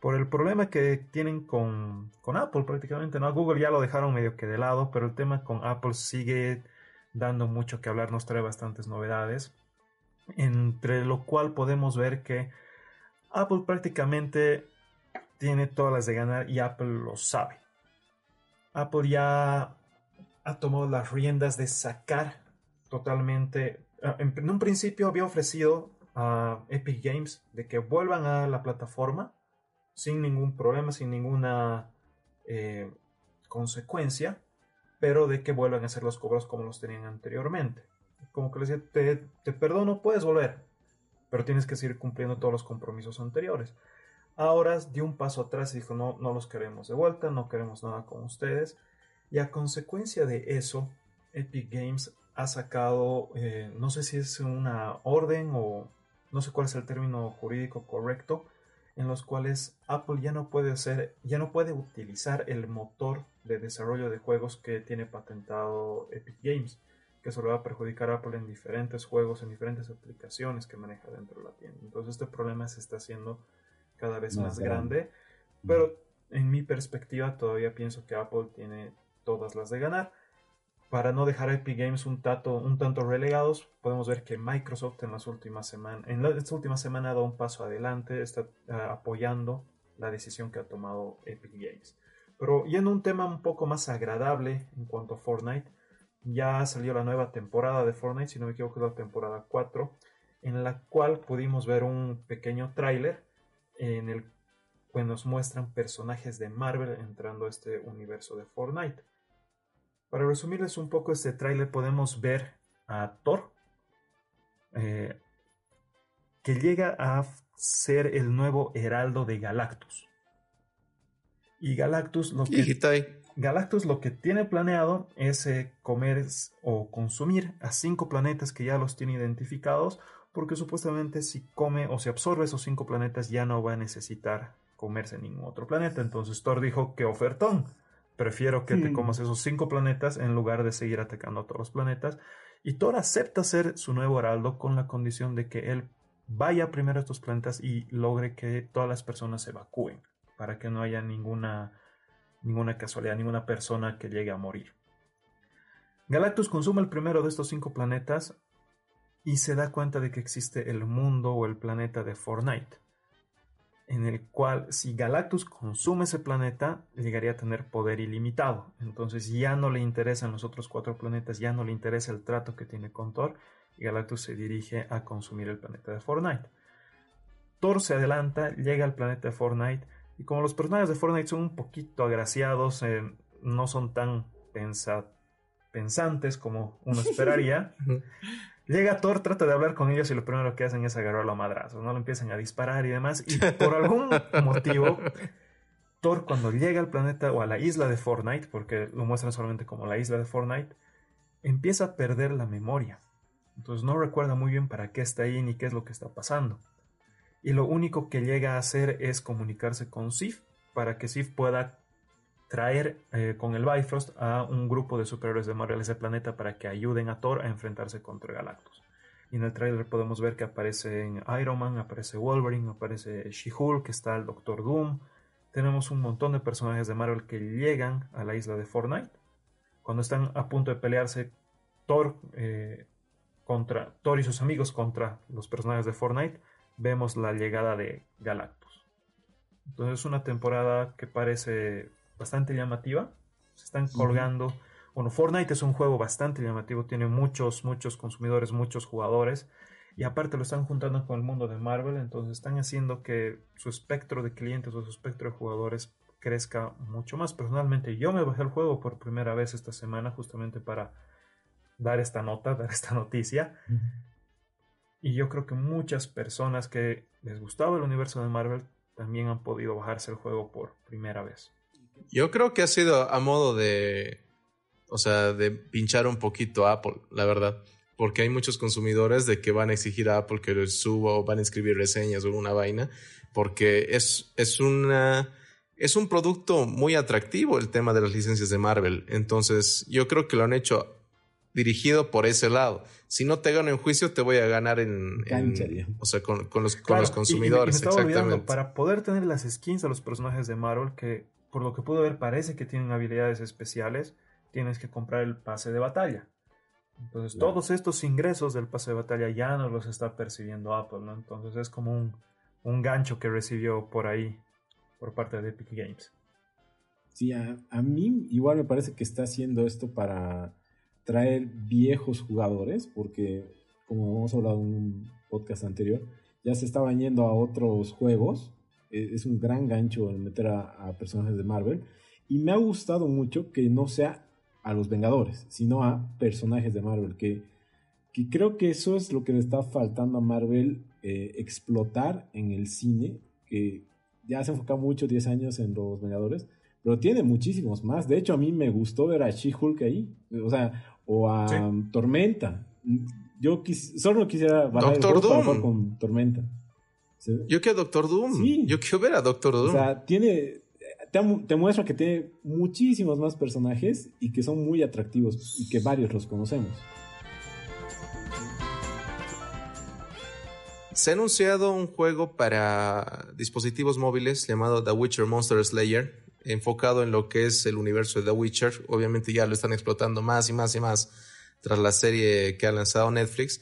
por el problema que tienen con, con, Apple prácticamente, ¿no? Google ya lo dejaron medio que de lado, pero el tema con Apple sigue dando mucho que hablar, nos trae bastantes novedades, entre lo cual podemos ver que Apple prácticamente tiene todas las de ganar y Apple lo sabe. Apple ya ha tomado las riendas de sacar totalmente, ah, en un principio había ofrecido a Epic Games de que vuelvan a la plataforma sin ningún problema, sin ninguna eh, consecuencia pero de que vuelvan a hacer los cobros como los tenían anteriormente. Como que les decía, te, te perdono, puedes volver, pero tienes que seguir cumpliendo todos los compromisos anteriores. Ahora dio un paso atrás y dijo, no, no los queremos de vuelta, no queremos nada con ustedes. Y a consecuencia de eso, Epic Games ha sacado, eh, no sé si es una orden o no sé cuál es el término jurídico correcto, en los cuales Apple ya no puede hacer, ya no puede utilizar el motor de desarrollo de juegos que tiene patentado Epic Games, que eso le va a perjudicar a Apple en diferentes juegos, en diferentes aplicaciones que maneja dentro de la tienda. Entonces este problema se está haciendo cada vez más, grande, pero en mi perspectiva todavía pienso que Apple tiene todas las de ganar. Para no dejar a Epic Games un, tanto relegados, podemos ver que Microsoft en las últimas semanas, en esta última semana ha dado un paso adelante, está ah, apoyando la decisión que ha tomado Epic Games. Pero yendo a un tema un poco más agradable en cuanto a Fortnite, ya salió la nueva temporada de Fortnite, si no me equivoco es la temporada 4, en la cual pudimos ver un pequeño tráiler en el que nos muestran personajes de Marvel entrando a este universo de Fortnite. Para resumirles un poco este tráiler podemos ver a Thor, eh, que llega a ser el nuevo heraldo de Galactus. Y Galactus lo que, Galactus lo que tiene planeado es eh, comer o consumir a cinco planetas que ya los tiene identificados, porque supuestamente si come o se absorbe esos cinco planetas ya no va a necesitar comerse ningún otro planeta. Entonces Thor dijo que ofertón. Prefiero que te comas esos cinco planetas en lugar de seguir atacando a todos los planetas. Y Thor acepta ser su nuevo heraldo con la condición de que él vaya primero a estos planetas y logre que todas las personas se evacúen para que no haya ninguna, ninguna casualidad, ninguna persona que llegue a morir. Galactus consume el primero de estos cinco planetas y se da cuenta de que existe el mundo o el planeta de Fortnite, en el cual si Galactus consume ese planeta, llegaría a tener poder ilimitado. Entonces ya no le interesan los otros cuatro planetas, ya no le interesa el trato que tiene con Thor, y Galactus se dirige a consumir el planeta de Fortnite. Thor se adelanta, llega al planeta de Fortnite, y como los personajes de Fortnite son un poquito agraciados, eh, no son tan pensantes como uno esperaría, llega Thor, trata de hablar con ellos y lo primero que hacen es agarrarlo a madrazos, ¿no? Lo empiezan a disparar y demás. Y por algún motivo, Thor cuando llega al planeta o a la isla de Fortnite, porque lo muestran solamente como la isla de Fortnite, empieza a perder la memoria. Entonces no recuerda muy bien para qué está ahí ni qué es lo que está pasando y lo único que llega a hacer es comunicarse con Sif para que Sif pueda traer eh, con el Bifrost a un grupo de superhéroes de Marvel a ese planeta para que ayuden a Thor a enfrentarse contra Galactus. Y en el trailer podemos ver que aparece Iron Man, aparece Wolverine, aparece She-Hulk, está el Doctor Doom. Tenemos un montón de personajes de Marvel que llegan a la isla de Fortnite. Cuando están a punto de pelearse Thor eh, contra Thor y sus amigos contra los personajes de Fortnite, vemos la llegada de Galactus. Entonces es una temporada que parece bastante llamativa. Se están colgando. Bueno, Fortnite es un juego bastante llamativo, tiene muchos, muchos consumidores, muchos jugadores. Y aparte lo están juntando con el mundo de Marvel, entonces están haciendo que su espectro de clientes o su espectro de jugadores crezca mucho más. Personalmente yo me bajé el juego por primera vez esta semana justamente para dar esta nota, dar esta noticia. Y yo creo que muchas personas que les gustaba el universo de Marvel también han podido bajarse el juego por primera vez. Yo creo que ha sido a modo de, o sea, de pinchar un poquito a Apple, la verdad. Porque hay muchos consumidores de que van a exigir a Apple que suba o van a escribir reseñas o una vaina. Porque es, es una, es un producto muy atractivo el tema de las licencias de Marvel. Entonces, yo creo que lo han hecho dirigido por ese lado. Si no te gano en juicio, te voy a ganar en, o sea, con, los, con los consumidores. exactamente. para poder tener las skins a los personajes de Marvel, que por lo que puedo ver parece que tienen habilidades especiales, tienes que comprar el pase de batalla. Entonces, todos estos ingresos del pase de batalla ya no los está percibiendo Apple, ¿no? Entonces, es como un, un gancho que recibió por ahí, por parte de Epic Games. Sí, a, a mí igual me parece que está haciendo esto para traer viejos jugadores, porque como hemos hablado en un podcast anterior, ya se estaban yendo a otros juegos. E, es un gran gancho el meter a, personajes de Marvel. Y me ha gustado mucho que no sea a los Vengadores, sino a personajes de Marvel. Que, que creo que eso es lo que le está faltando a Marvel eh, explotar en el cine. Que ya se enfoca mucho 10 años en los Vengadores. Pero tiene muchísimos más. De hecho, a mí me gustó ver a She-Hulk ahí. O sea, o a Tormenta. Yo solo quisiera Doctor Doom. con Tormenta. Yo quiero Doctor Doom. Yo quiero ver a Doctor Doom. O sea, tiene. Te, muestra que tiene muchísimos más personajes y que son muy atractivos y que varios los conocemos. Se ha anunciado un juego para dispositivos móviles llamado The Witcher Monster Slayer enfocado en lo que es el universo de The Witcher. Obviamente ya lo están explotando más y más y más tras la serie que ha lanzado Netflix.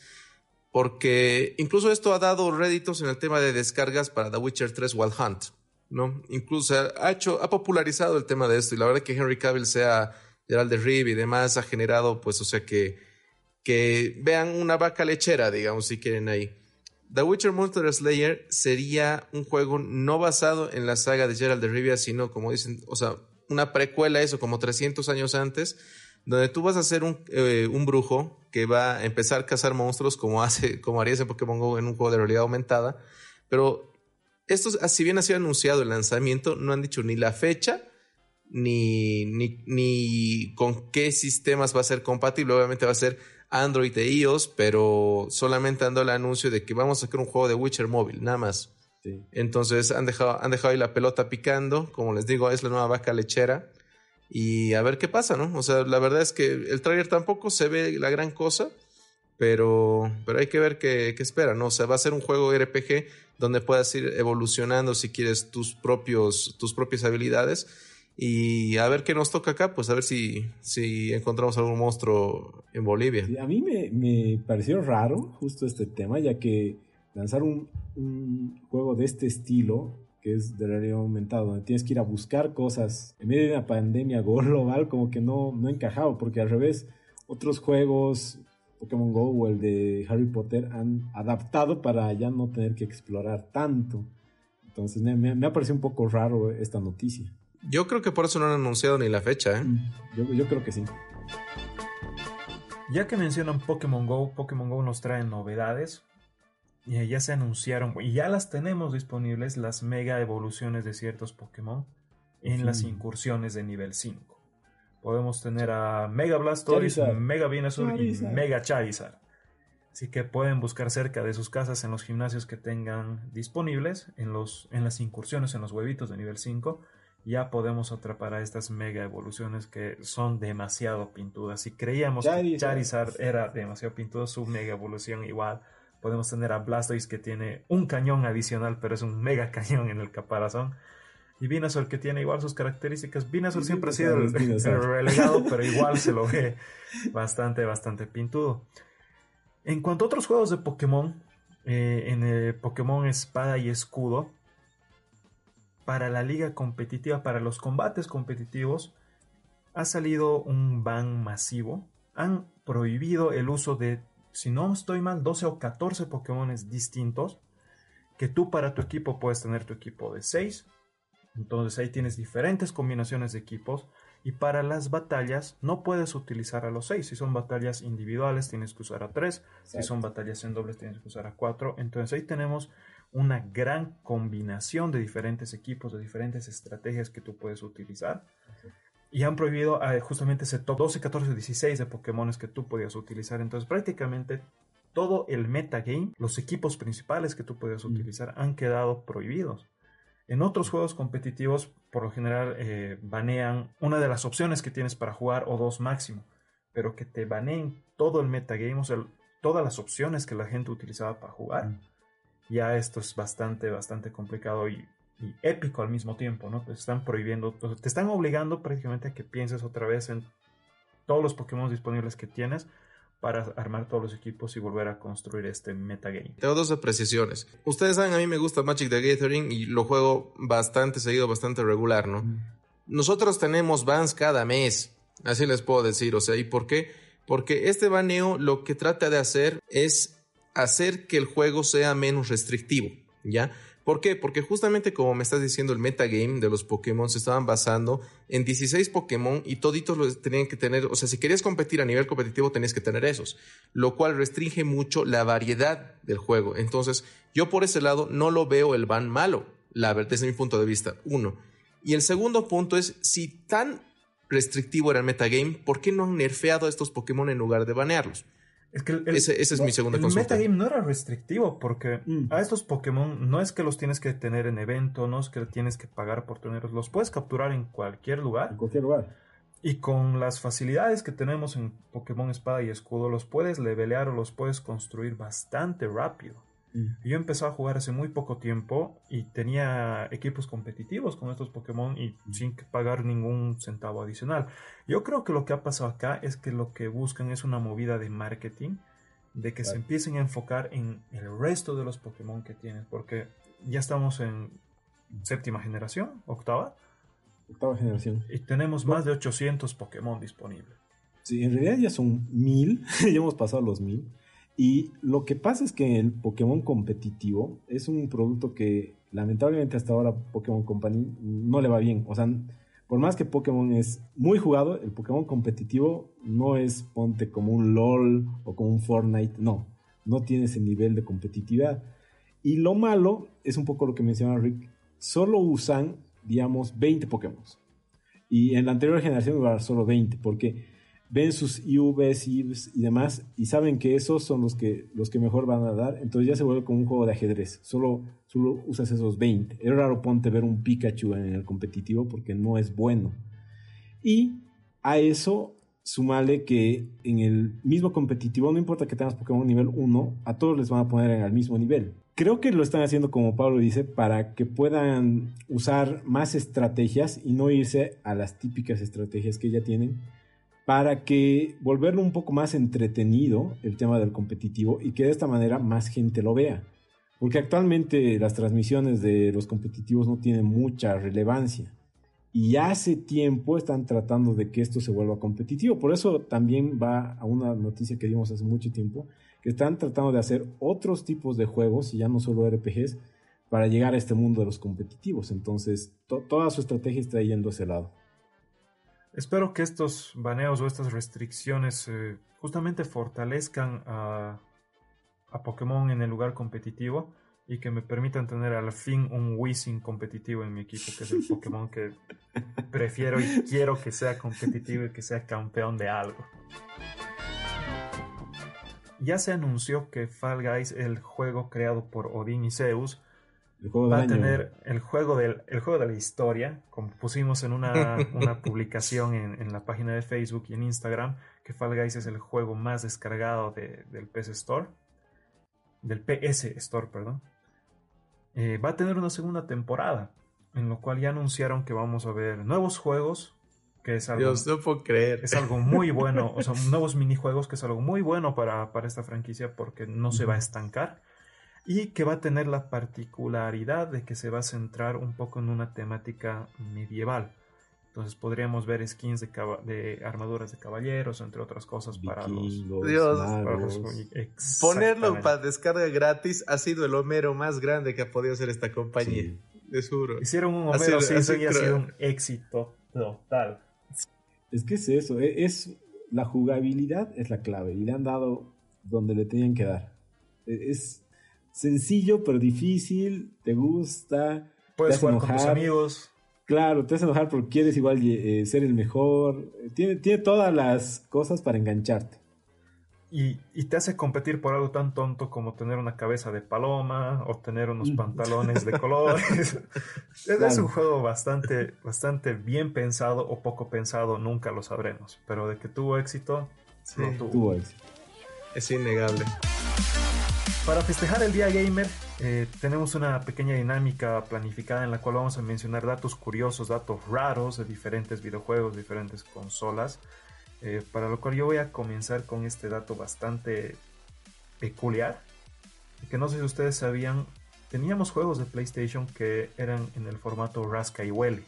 Porque incluso esto ha dado réditos en el tema de descargas para The Witcher 3 Wild Hunt. ¿no? Incluso ha, hecho, ha popularizado el tema de esto. Y la verdad que Henry Cavill sea Gerald de Riv y demás ha generado, pues, o sea, que, que vean una vaca lechera, digamos, si quieren ahí. The Witcher Monster Slayer sería un juego no basado en la saga de Gerald de Rivia, sino como dicen, o sea, una precuela, eso, como 300 años antes, donde tú vas a ser un, eh, un brujo que va a empezar a cazar monstruos como, hace, como harías en Pokémon Go en un juego de realidad aumentada. Pero esto, si bien ha sido anunciado el lanzamiento, no han dicho ni la fecha ni, ni, ni con qué sistemas va a ser compatible. Obviamente va a ser Android e iOS, pero solamente dando el anuncio de que vamos a sacar un juego de Witcher móvil, nada más. Entonces han dejado, han dejado ahí la pelota picando, como les digo, es la nueva vaca lechera. Y a ver qué pasa, ¿no? O sea, la verdad es que el trailer tampoco se ve la gran cosa, pero, pero hay que ver qué, qué espera, ¿no? O sea, va a ser un juego RPG donde puedas ir evolucionando si quieres tus, propios, tus propias habilidades y a ver qué nos toca acá, pues a ver si, si encontramos algún monstruo en Bolivia. A mí me, me pareció raro justo este tema, ya que lanzar un, un, juego de este estilo, que es de realidad aumentado, donde tienes que ir a buscar cosas en medio de una pandemia global, como que no, no encajaba, porque al revés, otros juegos, Pokémon Go o el de Harry Potter, han adaptado para ya no tener que explorar tanto. Entonces me, me ha parecido un poco raro esta noticia. Yo creo que por eso no han anunciado ni la fecha, ¿eh? Mm, yo, creo que sí. Ya que mencionan Pokémon Go, Pokémon Go nos trae novedades. Y ya se anunciaron, y ya las tenemos disponibles, las mega evoluciones de ciertos Pokémon en las incursiones de nivel 5. Podemos tener a Mega Blastoise, Mega Venusaur y Mega Charizard. Así que pueden buscar cerca de sus casas en los gimnasios que tengan disponibles, en, los, en las incursiones, en los huevitos de nivel 5 ya podemos atrapar a estas mega evoluciones que son demasiado pintudas. Si creíamos que Charizard era demasiado pintudo, su mega evolución igual. Podemos tener a Blastoise que tiene un cañón adicional, pero es un mega cañón en el caparazón. Y Venusaur que tiene igual sus características. Venusaur siempre ha sido el, relegado, pero igual se lo ve bastante, bastante pintudo. En cuanto a otros juegos de Pokémon, eh, en el Pokémon Espada y Escudo, para la liga competitiva, para los combates competitivos, ha salido un ban masivo. Han prohibido el uso de, si no estoy mal, 12 o 14 Pokémon distintos. Que tú para tu equipo puedes tener tu equipo de 6. Entonces ahí tienes diferentes combinaciones de equipos. Y para las batallas no puedes utilizar a los 6. Si son batallas individuales tienes que usar a 3. Si son batallas en dobles tienes que usar a 4. Entonces ahí tenemos una gran combinación de diferentes equipos, de diferentes estrategias que tú puedes utilizar. Y han prohibido eh, justamente ese top 12, 14, 16 de Pokémon que tú podías utilizar. Entonces prácticamente todo el metagame, los equipos principales que tú podías utilizar han quedado prohibidos. En otros juegos competitivos, por lo general, eh, banean una de las opciones que tienes para jugar o dos máximo, pero que te baneen todo el metagame, o sea, todas las opciones que la gente utilizaba para jugar ya esto es bastante, bastante complicado y, épico al mismo tiempo, ¿no? Te están prohibiendo, te están obligando prácticamente a que pienses otra vez en todos los Pokémon disponibles que tienes para armar todos los equipos y volver a construir este metagame. Tengo dos apreciaciones. Ustedes saben, a mí me gusta Magic the Gathering y lo juego bastante seguido, bastante regular, ¿no? Nosotros tenemos bans cada mes, así les puedo decir, o sea, ¿y por qué? Porque este baneo lo que trata de hacer es hacer que el juego sea menos restrictivo, ¿ya? ¿Por qué? Porque justamente como me estás diciendo, el metagame de los Pokémon se estaban basando en 16 Pokémon y toditos los tenían que tener, o sea, si querías competir a nivel competitivo tenías que tener esos, lo cual restringe mucho la variedad del juego. Entonces, yo por ese lado no lo veo el ban malo, la desde mi punto de vista, uno. Y el segundo punto es, si tan restrictivo era el metagame, ¿por qué no han nerfeado a estos Pokémon en lugar de banearlos? Es que ese, es mi segunda el consulta. El metagame no era restrictivo porque mm. a estos Pokémon no es que los tienes que tener en evento, no es que tienes que pagar por tenerlos, los puedes capturar en cualquier lugar. En cualquier lugar. Y con las facilidades que tenemos en Pokémon Espada y Escudo, los puedes levelear o los puedes construir bastante rápido. Mm. Yo empecé a jugar hace muy poco tiempo y tenía equipos competitivos con estos Pokémon y mm. sin pagar ningún centavo adicional. Yo creo que lo que ha pasado acá es que lo que buscan es una movida de marketing, de que se empiecen a enfocar en el resto de los Pokémon que tienen, porque ya estamos en séptima generación, octava. Octava generación. Y tenemos más de 800 Pokémon disponibles. Sí, en realidad ya son mil, ya hemos pasado los mil. Y lo que pasa es que el Pokémon competitivo es un producto que lamentablemente hasta ahora Pokémon Company no le va bien. O sea, por más que Pokémon es muy jugado, el Pokémon competitivo no es ponte como un LOL o como un Fortnite, no, no tiene ese nivel de competitividad. Y lo malo es un poco lo que mencionaba Rick, solo usan, digamos, 20 Pokémon. Y en la anterior generación iba solo 20, porque ven sus IVs, IVs y demás y saben que esos son los que, los que mejor van a dar, entonces ya se vuelve como un juego de ajedrez. Solo, solo usas esos 20. Es raro ponte ver un Pikachu en el competitivo porque no es bueno. Y a eso sumale que en el mismo competitivo, no importa que tengas Pokémon nivel 1, a todos les van a poner en el mismo nivel. Creo que lo están haciendo como Pablo dice, para que puedan usar más estrategias y no irse a las típicas estrategias que ya tienen para que volverlo un poco más entretenido el tema del competitivo y que de esta manera más gente lo vea. Porque actualmente las transmisiones de los competitivos no tienen mucha relevancia. Y hace tiempo están tratando de que esto se vuelva competitivo. Por eso también va a una noticia que dimos hace mucho tiempo, que están tratando de hacer otros tipos de juegos, y ya no solo RPGs, para llegar a este mundo de los competitivos. Entonces, toda su estrategia está yendo a ese lado. Espero que estos baneos o estas restricciones eh, justamente fortalezcan a, Pokémon en el lugar competitivo y que me permitan tener al fin un Wizzing competitivo en mi equipo, que es el Pokémon que prefiero y quiero que sea competitivo y que sea campeón de algo. Ya se anunció que Fall Guys, el juego creado por Odin y Zeus, va a tener el juego, del, el juego de la historia, como pusimos en una, publicación en, la página de Facebook y en Instagram, que Fall Guys es el juego más descargado del PS Store, del PS Store, perdón. Eh, va a tener una segunda temporada, en lo cual ya anunciaron que vamos a ver nuevos juegos, que es algo, Dios, no puedo creer. Es algo muy bueno, o sea, nuevos minijuegos, que es algo muy bueno para, para esta franquicia porque no se va a estancar y que va a tener la particularidad de que se va a centrar un poco en una temática medieval. Entonces podríamos ver skins de, de armaduras de caballeros, entre otras cosas, para los... Dios, ponerlo para descarga gratis ha sido el Homero más grande que ha podido hacer esta compañía. De seguro. Hicieron un Homero, sí, y ha sido un éxito total. Es que es eso, e, es, la jugabilidad es la clave y le han dado donde le tenían que dar. E, es sencillo pero difícil, te gusta. Puedes jugar con tus amigos. Claro, te hace enojar porque quieres igual eh, ser el mejor. Tiene, tiene todas las cosas para engancharte. Y, te hace competir por algo tan tonto como tener una cabeza de paloma o tener unos pantalones de colores. Es un juego bastante, bastante bien pensado o poco pensado, nunca lo sabremos. Pero de que tuvo éxito, sí, tuvo. éxito. Es innegable. Para festejar el Día Gamer, eh, tenemos una pequeña dinámica planificada en la cual vamos a mencionar datos curiosos, datos raros de diferentes videojuegos, diferentes consolas. Eh, para lo cual yo voy a comenzar con este dato bastante peculiar. Que no sé si ustedes sabían, teníamos juegos de PlayStation que eran en el formato Rasca y Huele.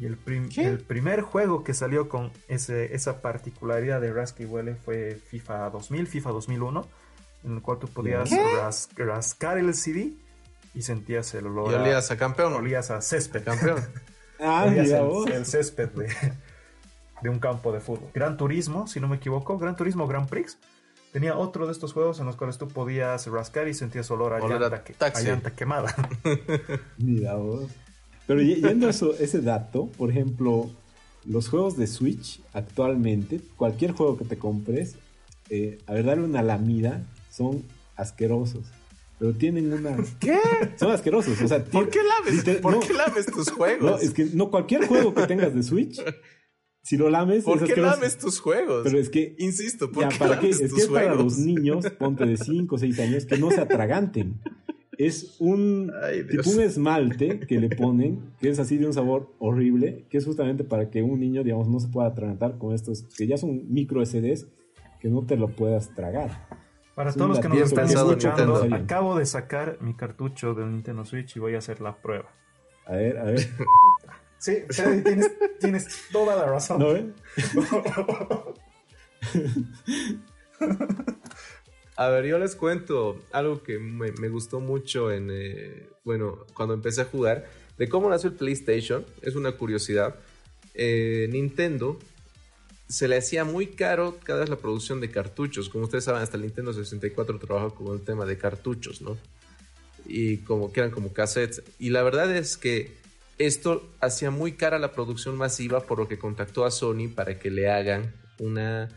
Y el, el, primer juego que salió con ese, esa particularidad de Rasca y Huele fue FIFA 2000, FIFA 2001 en el cual tú podías rascar el CD y sentías el olor. Y olías a, campeón. Olías a césped. Campeón. ah, olías el, el, césped de, de, un campo de fútbol. Gran Turismo, si no me equivoco, Gran Turismo Grand Prix. Tenía otro de estos juegos en los cuales tú podías rascar y sentías olor a, llanta, a llanta, quemada. Mira vos. Pero yendo a eso, ese dato, por ejemplo, los juegos de Switch actualmente, cualquier juego que te compres, eh, a ver, darle una lamida son asquerosos. Pero tienen una. ¿Qué? Son asquerosos. O sea, ¿Por qué lames, ¿por qué lames tus juegos? No, es que no cualquier juego que tengas de Switch. Si lo lames. ¿Por qué lames tus juegos? Pero es que. Insisto, ¿por qué para lames Es que es para los niños, ponte de 5 o 6 años, que no se atraganten. Es un tipo un esmalte que le ponen, que es así de un sabor horrible, que es justamente para que un niño, digamos, no se pueda atragantar con estos, que ya son micro SDs, que no te lo puedas tragar. Para todos los que nos están escuchando, acabo de sacar mi cartucho del Nintendo Switch y voy a hacer la prueba. A ver, a ver. sí, tienes, tienes, toda la razón. ¿No, eh? A ver, yo les cuento algo que me, gustó mucho en, eh, bueno, cuando empecé a jugar, de cómo nació el PlayStation, es una curiosidad. Eh, Nintendo se le hacía muy caro cada vez la producción de cartuchos. Como ustedes saben, hasta el Nintendo 64 trabajó con el tema de cartuchos, ¿no? Y como que eran como cassettes. Y la verdad es que esto hacía muy cara la producción masiva, por lo que contactó a Sony para que le hagan una,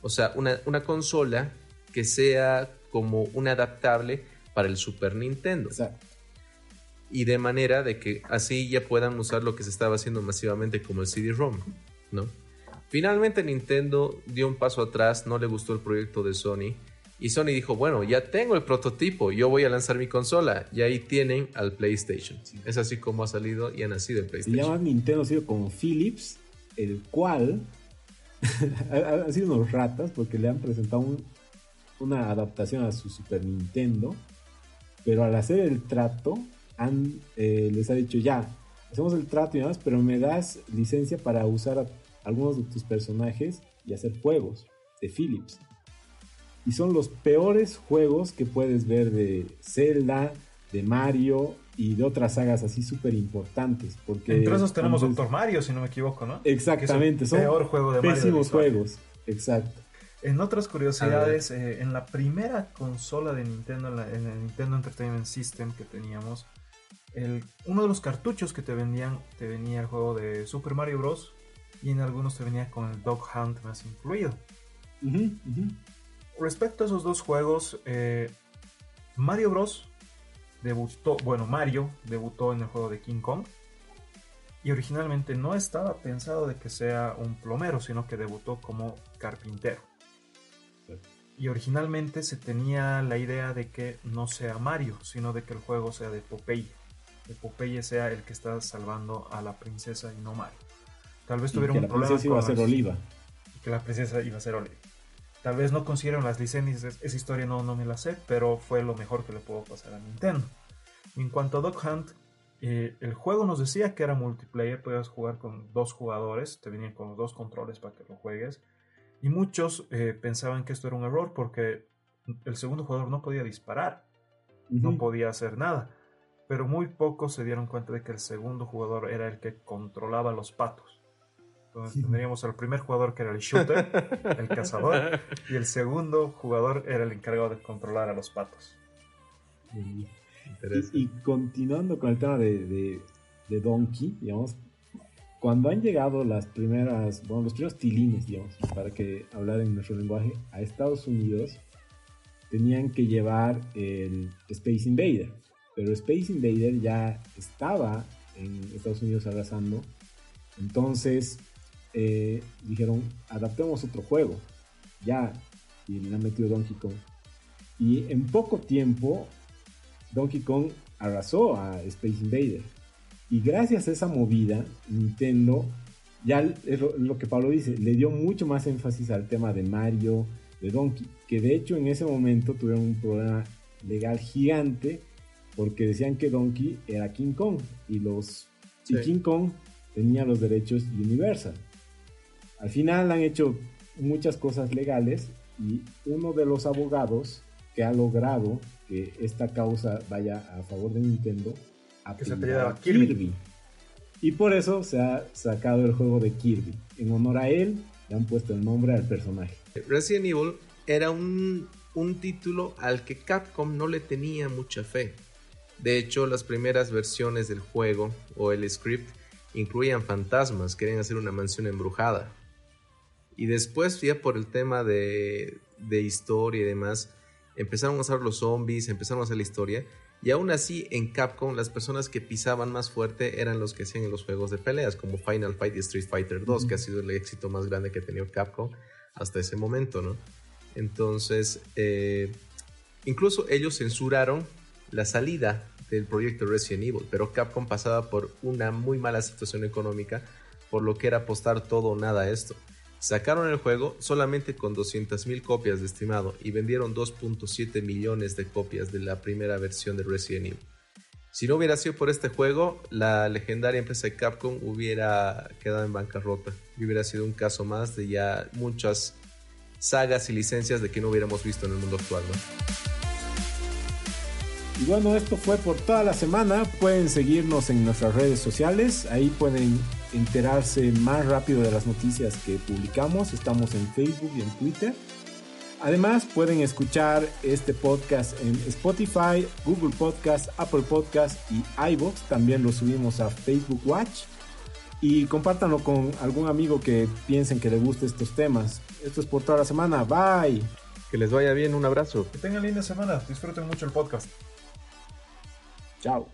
o sea, una, una consola que sea como un adaptable para el Super Nintendo. Y de manera de que así ya puedan usar lo que se estaba haciendo masivamente como el CD-ROM, ¿no? Finalmente Nintendo dio un paso atrás, no le gustó el proyecto de Sony y Sony dijo, bueno, ya tengo el prototipo, yo voy a lanzar mi consola y ahí tienen al PlayStation. Es así como ha salido y ha nacido el PlayStation. Se llama Nintendo, ha sido como Philips, el cual ha, sido unos ratas porque le han presentado una adaptación a su Super Nintendo, pero al hacer el trato han, eh, les ha dicho ya, hacemos el trato y demás, pero me das licencia para usar a algunos de tus personajes y hacer juegos de Philips. Y son los peores juegos que puedes ver de Zelda, de Mario y de otras sagas así súper importantes. Porque, Entre esos tenemos Doctor Mario, si no me equivoco, ¿no? Exactamente, son peor juego de pésimos juegos. Exacto. En otras curiosidades, eh, en la primera consola de Nintendo, en, el Nintendo Entertainment System que teníamos, el, uno de los cartuchos que te vendían te venía el juego de Super Mario Bros y en algunos te venía con el Dog Hunt más incluido. Respecto a esos dos juegos, eh, Mario Bros. debutó, bueno, Mario debutó en el juego de King Kong y originalmente no estaba pensado de que sea un plomero, sino que debutó como carpintero. Y originalmente se tenía la idea de que no sea Mario, sino de que el juego sea de Popeye. Que Popeye sea el que está salvando a la princesa y no Mario. Tal vez tuvieron un problema. Que la princesa iba a ser Oliva. Que la princesa iba a ser Oliva. Tal vez no consiguieron las licencias, esa historia no, no me la sé, pero fue lo mejor que le pudo pasar a Nintendo. En cuanto a Dog Hunt, eh, el juego nos decía que era multiplayer, podías jugar con dos jugadores, te venían con los dos controles para que lo juegues. Y muchos eh, pensaban que esto era un error porque el segundo jugador no podía disparar, no podía hacer nada. Pero muy pocos se dieron cuenta de que el segundo jugador era el que controlaba los patos. Entonces tendríamos al primer jugador que era el shooter, el cazador, y el segundo jugador era el encargado de controlar a los patos. Y, continuando con el tema de, de, Donkey, digamos, cuando han llegado las primeras, bueno, los primeros tilines, digamos, para que hablar en nuestro lenguaje, a Estados Unidos, tenían que llevar el Space Invader. Pero Space Invader ya estaba en Estados Unidos arrasando. Entonces eh, dijeron, adaptemos otro juego. Ya, y le han metido Donkey Kong. Y en poco tiempo Donkey Kong arrasó a Space Invader. Y gracias a esa movida, Nintendo, ya es lo, que Pablo dice, le dio mucho más énfasis al tema de Mario, de Donkey, que de hecho en ese momento tuvieron un problema legal gigante porque decían que Donkey era King Kong y los King Kong tenía los derechos Universal. Al final han hecho muchas cosas legales y uno de los abogados que ha logrado que esta causa vaya a favor de Nintendo a que se Kirby. Y por eso se ha sacado el juego de Kirby. En honor a él, le han puesto el nombre al personaje. Resident Evil era un, un título al que Capcom no le tenía mucha fe. De hecho, las primeras versiones del juego o el script incluían fantasmas, querían hacer una mansión embrujada. Y después, ya por el tema de, de historia y demás, empezaron a usar los zombies, empezaron a hacer la historia. Y aún así, en Capcom, las personas que pisaban más fuerte eran los que hacían en los juegos de peleas, como Final Fight y Street Fighter 2, que ha sido el éxito más grande que ha tenido Capcom hasta ese momento, ¿no? Entonces, eh, incluso ellos censuraron la salida del proyecto Resident Evil, pero Capcom pasaba por una muy mala situación económica, por lo que era apostar todo o nada a esto. Sacaron el juego solamente con 200.000 copias de estimado y vendieron 2.7 millones de copias de la primera versión de Resident Evil. Si no hubiera sido por este juego, la legendaria empresa de Capcom hubiera quedado en bancarrota y hubiera sido un caso más de ya muchas sagas y licencias de que no hubiéramos visto en el mundo actual. Y bueno, esto fue por toda la semana. Pueden seguirnos en nuestras redes sociales. Ahí pueden enterarse más rápido de las noticias que publicamos. Estamos en Facebook y en Twitter. Además, pueden escuchar este podcast en Spotify, Google Podcast, Apple Podcast y iBox. También lo subimos a Facebook Watch. Y compártanlo con algún amigo que piensen que le guste estos temas. Esto es por toda la semana. Bye. Que les vaya bien. Un abrazo. Que tengan linda semana. Disfruten mucho el podcast. Chao.